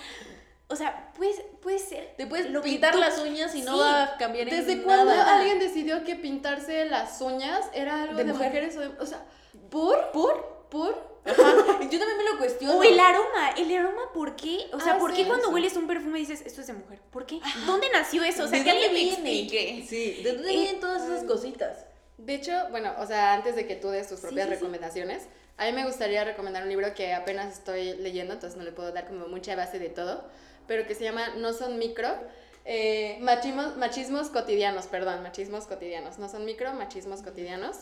O sea, puedes, puedes ser. Te puedes lo pintar tú- las uñas y no Sí. va a cambiar en ¿Desde cuándo nada. alguien decidió que pintarse las uñas era algo De de, mujer. mujeres o de... O sea, ¿por? ¿Por? ¿Por? Ajá. Yo también me lo cuestiono. O el aroma, el aroma, ¿por qué? O sea, Ah, ¿por sí, qué cuando sí. hueles un perfume dices, esto es de mujer? ¿Por qué? ¿Dónde nació eso? O sea, ¿De que alguien me explique. Sí, ¿de dónde Eh, vienen todas esas cositas? De hecho, bueno, o sea, antes de que tú des tus propias sí. recomendaciones, a mí me gustaría recomendar un libro que apenas estoy leyendo, entonces no le puedo dar como mucha base de todo, pero que se llama No son micro, eh, machismos, machismos cotidianos, perdón, machismos cotidianos, no son micro, machismos cotidianos,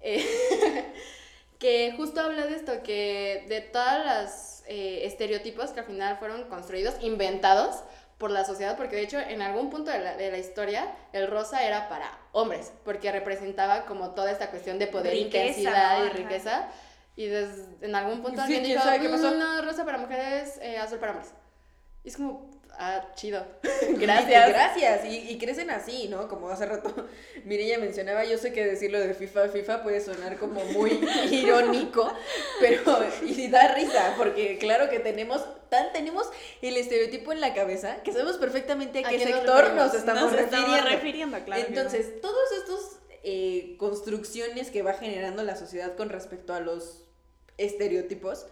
eh, que justo habla de esto, que de todas las eh, estereotipos que al final fueron construidos, inventados por la sociedad, porque de hecho en algún punto de la, de la historia el rosa era para hombres, porque representaba como toda esta cuestión de poder, Riqueza, intensidad ¿no? y riqueza, y des- en algún punto Sí, alguien ¿quién dijo, qué pasó? "Mm, no, rosa para mujeres, eh, azul para hombres. Y es como, ah, chido. Gracias. Gracias. Y, y crecen así, ¿no? Como hace rato Mireya mencionaba, yo sé que decirlo de FIFA, FIFA puede sonar como muy irónico, pero y da risa, porque claro que tenemos tan tenemos el estereotipo en la cabeza que sabemos perfectamente a ¿A qué nos sector nos estamos Nos refiriendo. estamos refiriendo, claro. que Entonces, todos estos eh, construcciones que va generando la sociedad con respecto a los estereotipos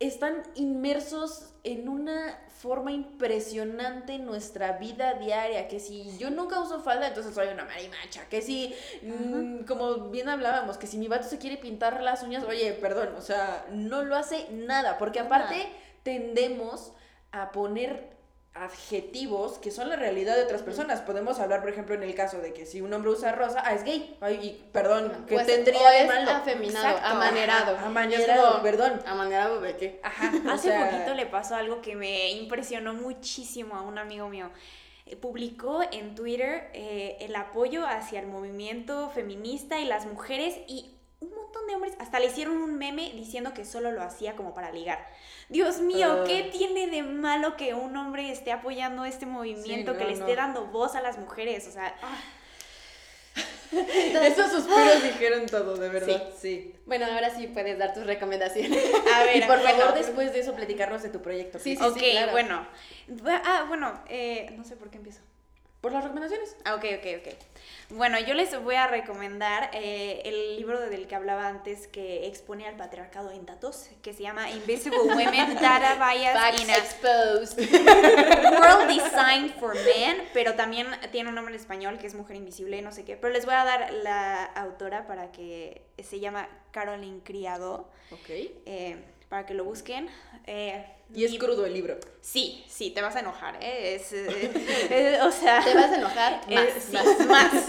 están inmersos en una forma impresionante en nuestra vida diaria, que si yo nunca uso falda, entonces soy una marimacha, que si, mm, como bien hablábamos, que si mi vato se quiere pintar las uñas, oye, perdón, o sea, no lo hace nada, porque aparte tendemos a poner adjetivos que son la realidad de otras personas. Podemos hablar, por ejemplo, en el caso de que si un hombre usa rosa, ah, es gay. Ay, y perdón, que Pues, tendría o de es malo? afeminado, Exacto, amanerado. ajá, Amanerado, como, perdón. ¿Amanerado de qué? Ajá, o Hace sea, poquito le pasó algo que me impresionó muchísimo a un amigo mío. Eh, Publicó en Twitter eh, el apoyo hacia el movimiento feminista y las mujeres y montón de hombres hasta le hicieron un meme diciendo que solo lo hacía como para ligar. Dios mío, Ah. ¿qué tiene de malo que un hombre esté apoyando este movimiento, Sí, que le no. esté dando voz a las mujeres? O sea, ah, Esos suspiros dijeron todo, de verdad. Sí. Bueno, ahora sí puedes dar tus recomendaciones. a ver, Y por bueno, favor, después de eso, platicarnos de tu proyecto. Sí, sí, ok, claro. bueno. Ah, bueno, eh, no sé por qué empiezo. Por las recomendaciones. Ah, ok, ok, ok. Bueno, yo les voy a recomendar eh, el libro del que hablaba antes que expone al patriarcado en datos, que se llama Invisible Women, Data Bias Facts in a exposed. World Designed for Men, pero también tiene un nombre en español que es Mujer Invisible, no sé qué. Pero les voy a dar la autora para que se llama Caroline Criado, Ok. eh, para que lo busquen. Eh, Y es mi- crudo el libro. Sí, sí, te vas a enojar, ¿eh? Es, eh, eh, o sea... ¿Te vas a enojar? Eh, Más, sí, más. más.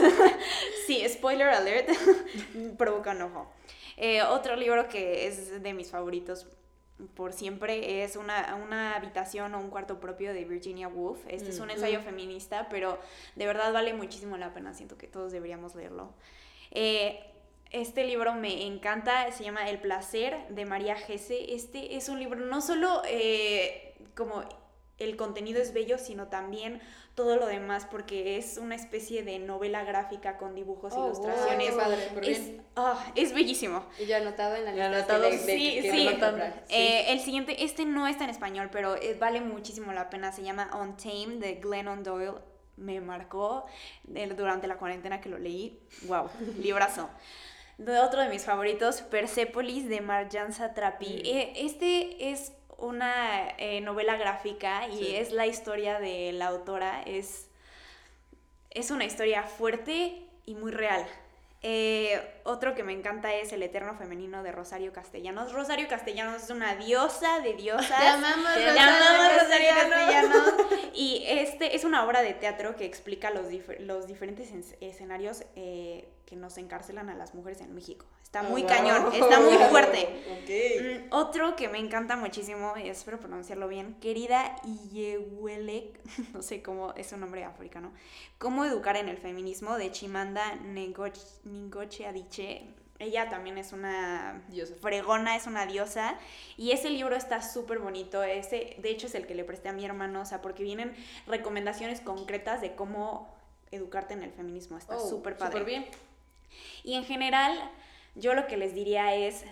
sí, spoiler alert, provoca enojo. Eh, otro libro que es de mis favoritos por siempre es una, una habitación o un cuarto propio de Virginia Woolf. Este es un Mm. ensayo feminista, pero de verdad vale muchísimo la pena. Siento que todos deberíamos leerlo. Eh, este libro me encanta, se llama El placer de María Gese. Este es un libro no solo eh, como el contenido es bello, sino también todo lo demás, porque es una especie de novela gráfica con dibujos, Oh, ilustraciones. wow, qué padre, es, ah, es bellísimo. Y ya anotado en la Ya lista. anotado, de- de- sí, que sí. Eh, el siguiente, este no está en español, pero eh, vale muchísimo la pena. Se llama Untamed de Glennon Doyle. Me marcó durante la cuarentena que lo leí. Wow, librazo. De otro de mis favoritos, Persepolis de Marjan Satrapi. Mm. Eh, este es una eh, novela gráfica y Sí. es la historia de la autora. Es, es una historia fuerte y muy real. Eh, otro que me encanta es El Eterno Femenino de Rosario Castellanos. Rosario Castellanos es una diosa de diosas. Te amamos, Te Rosario amamos, Rosario Castellanos. Castellanos. Y este es una obra de teatro que explica los, dif- los diferentes en- escenarios eh, que nos encarcelan a las mujeres en México. Está Oh, muy wow. cañón, está muy fuerte. Ok. Mm, otro que me encanta muchísimo, y espero pronunciarlo bien, querida Iyewelek, no sé cómo es un nombre africano, Cómo educar en el feminismo de Chimanda Ngoch- Ngozi Adichie. Ella también es una Diosa. fregona, es una diosa. Y ese libro está súper bonito. Ese, de hecho, es el que le presté a mi hermano, o sea, porque vienen recomendaciones concretas de cómo educarte en el feminismo. Está Oh, súper padre. Súper bien. Y en general, yo lo que les diría es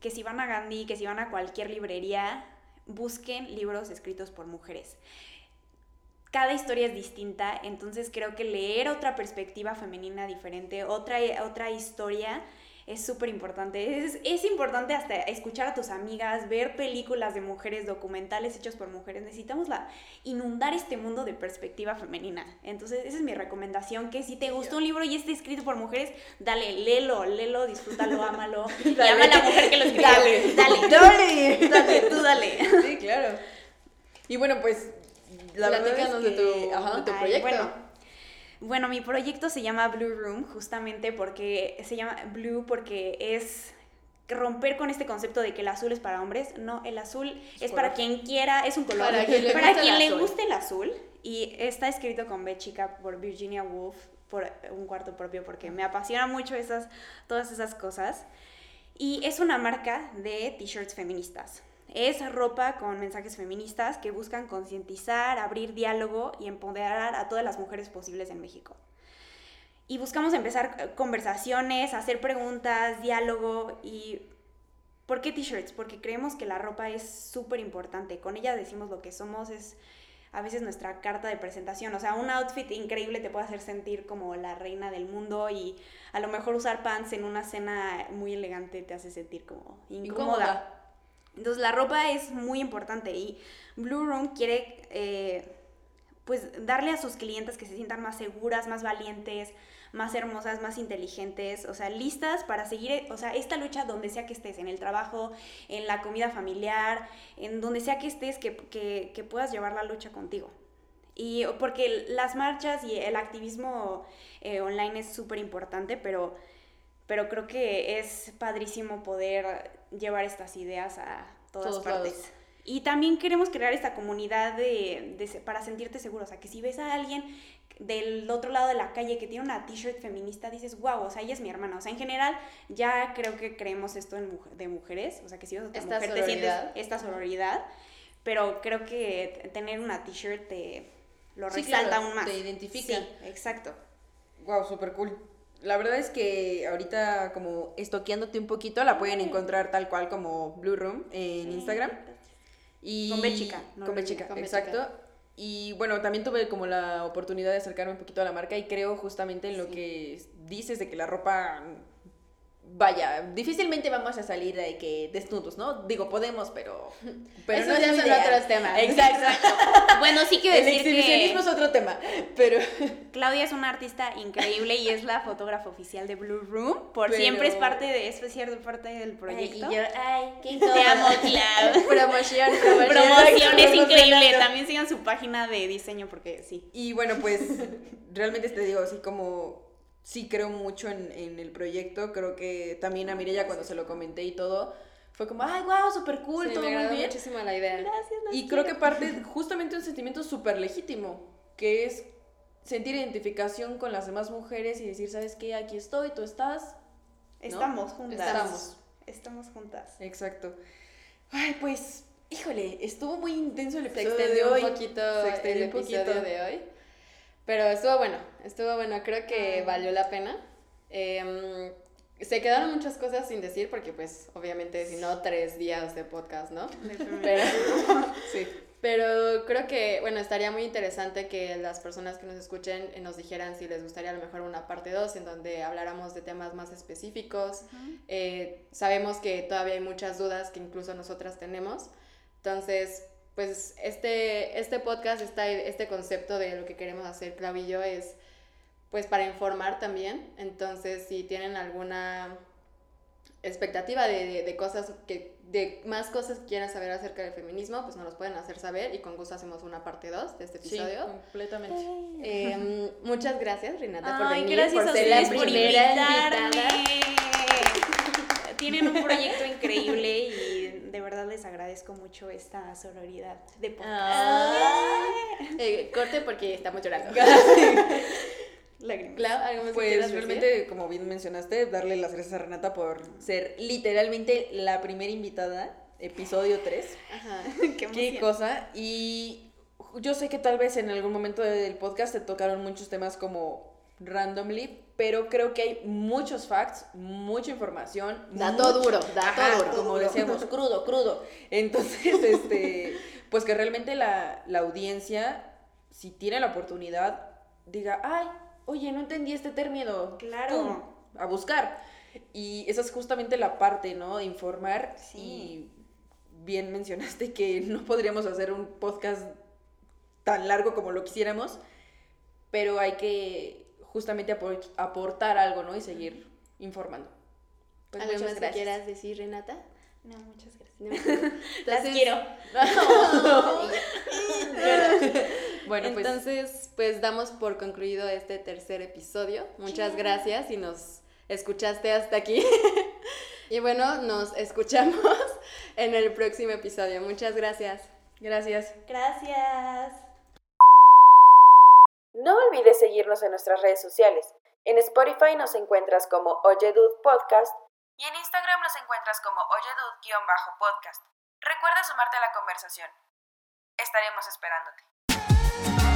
que si van a Gandhi, que si van a cualquier librería, busquen libros escritos por mujeres. Cada historia es distinta, entonces creo que leer otra perspectiva femenina diferente, otra, otra historia, es súper importante. Es, es importante hasta escuchar a tus amigas, ver películas de mujeres, documentales hechos por mujeres. Necesitamos la, inundar este mundo de perspectiva femenina. Entonces, esa es mi recomendación, que si te gustó un libro y está escrito por mujeres, dale, léelo, léelo, disfrútalo, ámalo. y ama a la mujer que lo escribió. Dale. dale, Dale. dale, tú dale. Sí, claro. Y bueno, pues la es Platícanos de que- tu- ajá. de tu Ay, proyecto. bueno. Bueno, mi proyecto se llama Blue Room justamente porque se llama Blue porque es romper con este concepto de que el azul es para hombres. No, el azul es para quien quiera, es un color. Para quien le Para el le azul. guste el azul. Y está escrito con B chica por Virginia Woolf por un cuarto propio porque me apasiona mucho esas, todas esas cosas. Y es una marca de t-shirts feministas. Es ropa con mensajes feministas que buscan concientizar, abrir diálogo y empoderar a todas las mujeres posibles en México. Y buscamos empezar conversaciones, hacer preguntas, diálogo y... ¿Por qué t-shirts? Porque creemos que la ropa es súper importante. Con ella decimos lo que somos, es a veces nuestra carta de presentación. O sea, un outfit increíble te puede hacer sentir como la reina del mundo y a lo mejor usar pants en una cena muy elegante te hace sentir como incómoda. Incómoda. Entonces la ropa es muy importante y Blue Room quiere eh, pues darle a sus clientes que se sientan más seguras, más valientes, más hermosas, más inteligentes, o sea, listas para seguir, o sea, esta lucha donde sea que estés, en el trabajo, en la comida familiar, en donde sea que estés, que, que, que puedas llevar la lucha contigo. Y porque las marchas y el activismo eh, online es súper importante, pero, pero creo que es padrísimo poder llevar estas ideas a todas Todos partes. lados. Y también queremos crear esta comunidad de, de para sentirte seguro. O sea, que si ves a alguien del otro lado de la calle que tiene una t-shirt feminista, dices, wow, o sea, ella es mi hermana. O sea, en general, ya creo que creemos esto en mujer- de mujeres. O sea, que si ves a otra Esta mujer te sientes sororidad. esta sororidad. Pero creo que tener una t-shirt te lo Sí, resalta claro, aún más. te identifica. Sí, exacto. Wow, súper cool. La verdad es que ahorita como estoqueándote un poquito la pueden encontrar tal cual como Blue Room en Instagram. Y Con B chica, no con B chica, con exacto. chica. Y bueno, también tuve como la oportunidad de acercarme un poquito a la marca y creo justamente en lo Sí. que dices de que la ropa, vaya, difícilmente vamos a salir de que desnudos, ¿no? Digo, podemos, pero... pero Esos no es ya lo son ideal. otros temas. Exacto. Bueno, sí quiero El decir exhibicionismo es que otro tema, pero... Claudia es una artista increíble y es la fotógrafa oficial de Blue Room. Por Pero- siempre es parte de, es cierto, parte del proyecto. Ay, y yo, ay, qué Te amo, Clau. Promoción, Promoción Promoción, es increíble. También sigan su página de diseño porque sí. Y bueno, pues realmente te digo, así como sí creo mucho en, en el proyecto, creo que también a Mireya cuando se lo comenté y todo, fue como, ay, wow, súper cool, Sí, todo me muy bien. muchísimo la idea. Gracias. Y creo que parte justamente un sentimiento súper legítimo, que es sentir identificación con las demás mujeres y decir, ¿sabes qué? Aquí estoy, tú estás. Estamos juntas. Estamos. Estamos juntas. Exacto. Ay, pues, híjole, estuvo muy intenso el Se episodio de extendió hoy. un poquito Se extendió el un episodio poquito. de hoy. Pero estuvo bueno, estuvo bueno, creo que Ah. valió la pena. Em, se quedaron muchas cosas sin decir porque pues obviamente si no tres días de podcast, ¿no? Pero, Sí. pero creo que, bueno, estaría muy interesante que las personas que nos escuchen nos dijeran si les gustaría a lo mejor una parte 2 en donde habláramos de temas más específicos. Eh, sabemos que todavía hay muchas dudas que incluso nosotras tenemos. Entonces, pues este, este podcast, esta- este concepto de lo que queremos hacer, Clau y yo, es pues para informar también. Entonces, si tienen alguna expectativa de, de- de cosas que, de más cosas que quieran saber acerca del feminismo, pues nos los pueden hacer saber y con gusto hacemos una parte 2 de este Sí, episodio. completamente. Eh, muchas gracias, Renata, por Ay, venir, gracias por a ser la ustedes por primera invitarme. invitada. Tienen un proyecto increíble y de verdad les agradezco mucho esta sororidad de podcast. Eh, corte porque estamos llorando. Lágrimas. Clau, ¿algo más que Pues decir? realmente, como bien mencionaste, darle las gracias a Renata por ser literalmente la primera invitada, episodio 3. Ajá. Qué Qué emoción. cosa. Y yo sé que tal vez en algún momento del podcast te tocaron muchos temas como randomly, pero creo que hay muchos facts, mucha información. Dato mucho- duro, dato Ajá, duro. Como decíamos, crudo, crudo. Entonces, este, pues que realmente la, la audiencia, si tiene la oportunidad, diga, ay, oye, no entendí este término. Claro. Pum, a buscar. Y esa es justamente la parte, ¿no? De informar. Sí. Y bien mencionaste que no podríamos hacer un podcast tan largo como lo quisiéramos, pero hay que justamente apor- aportar algo, ¿no? Y seguir informando. Pues ¿Algo muchas más que gracias. quieras decir, Renata? No, muchas gracias. No. Las Entonces- quiero. Bueno, pues Entonces, pues damos por concluido este tercer episodio. Muchas gracias si nos escuchaste hasta aquí. y bueno, nos escuchamos en el próximo episodio. Muchas gracias. gracias. Gracias. No olvides seguirnos en nuestras redes sociales. En Spotify nos encuentras como Oyedud Podcast y en Instagram nos encuentras como Oyedud-podcast. Recuerda sumarte a la conversación. Estaremos esperándote.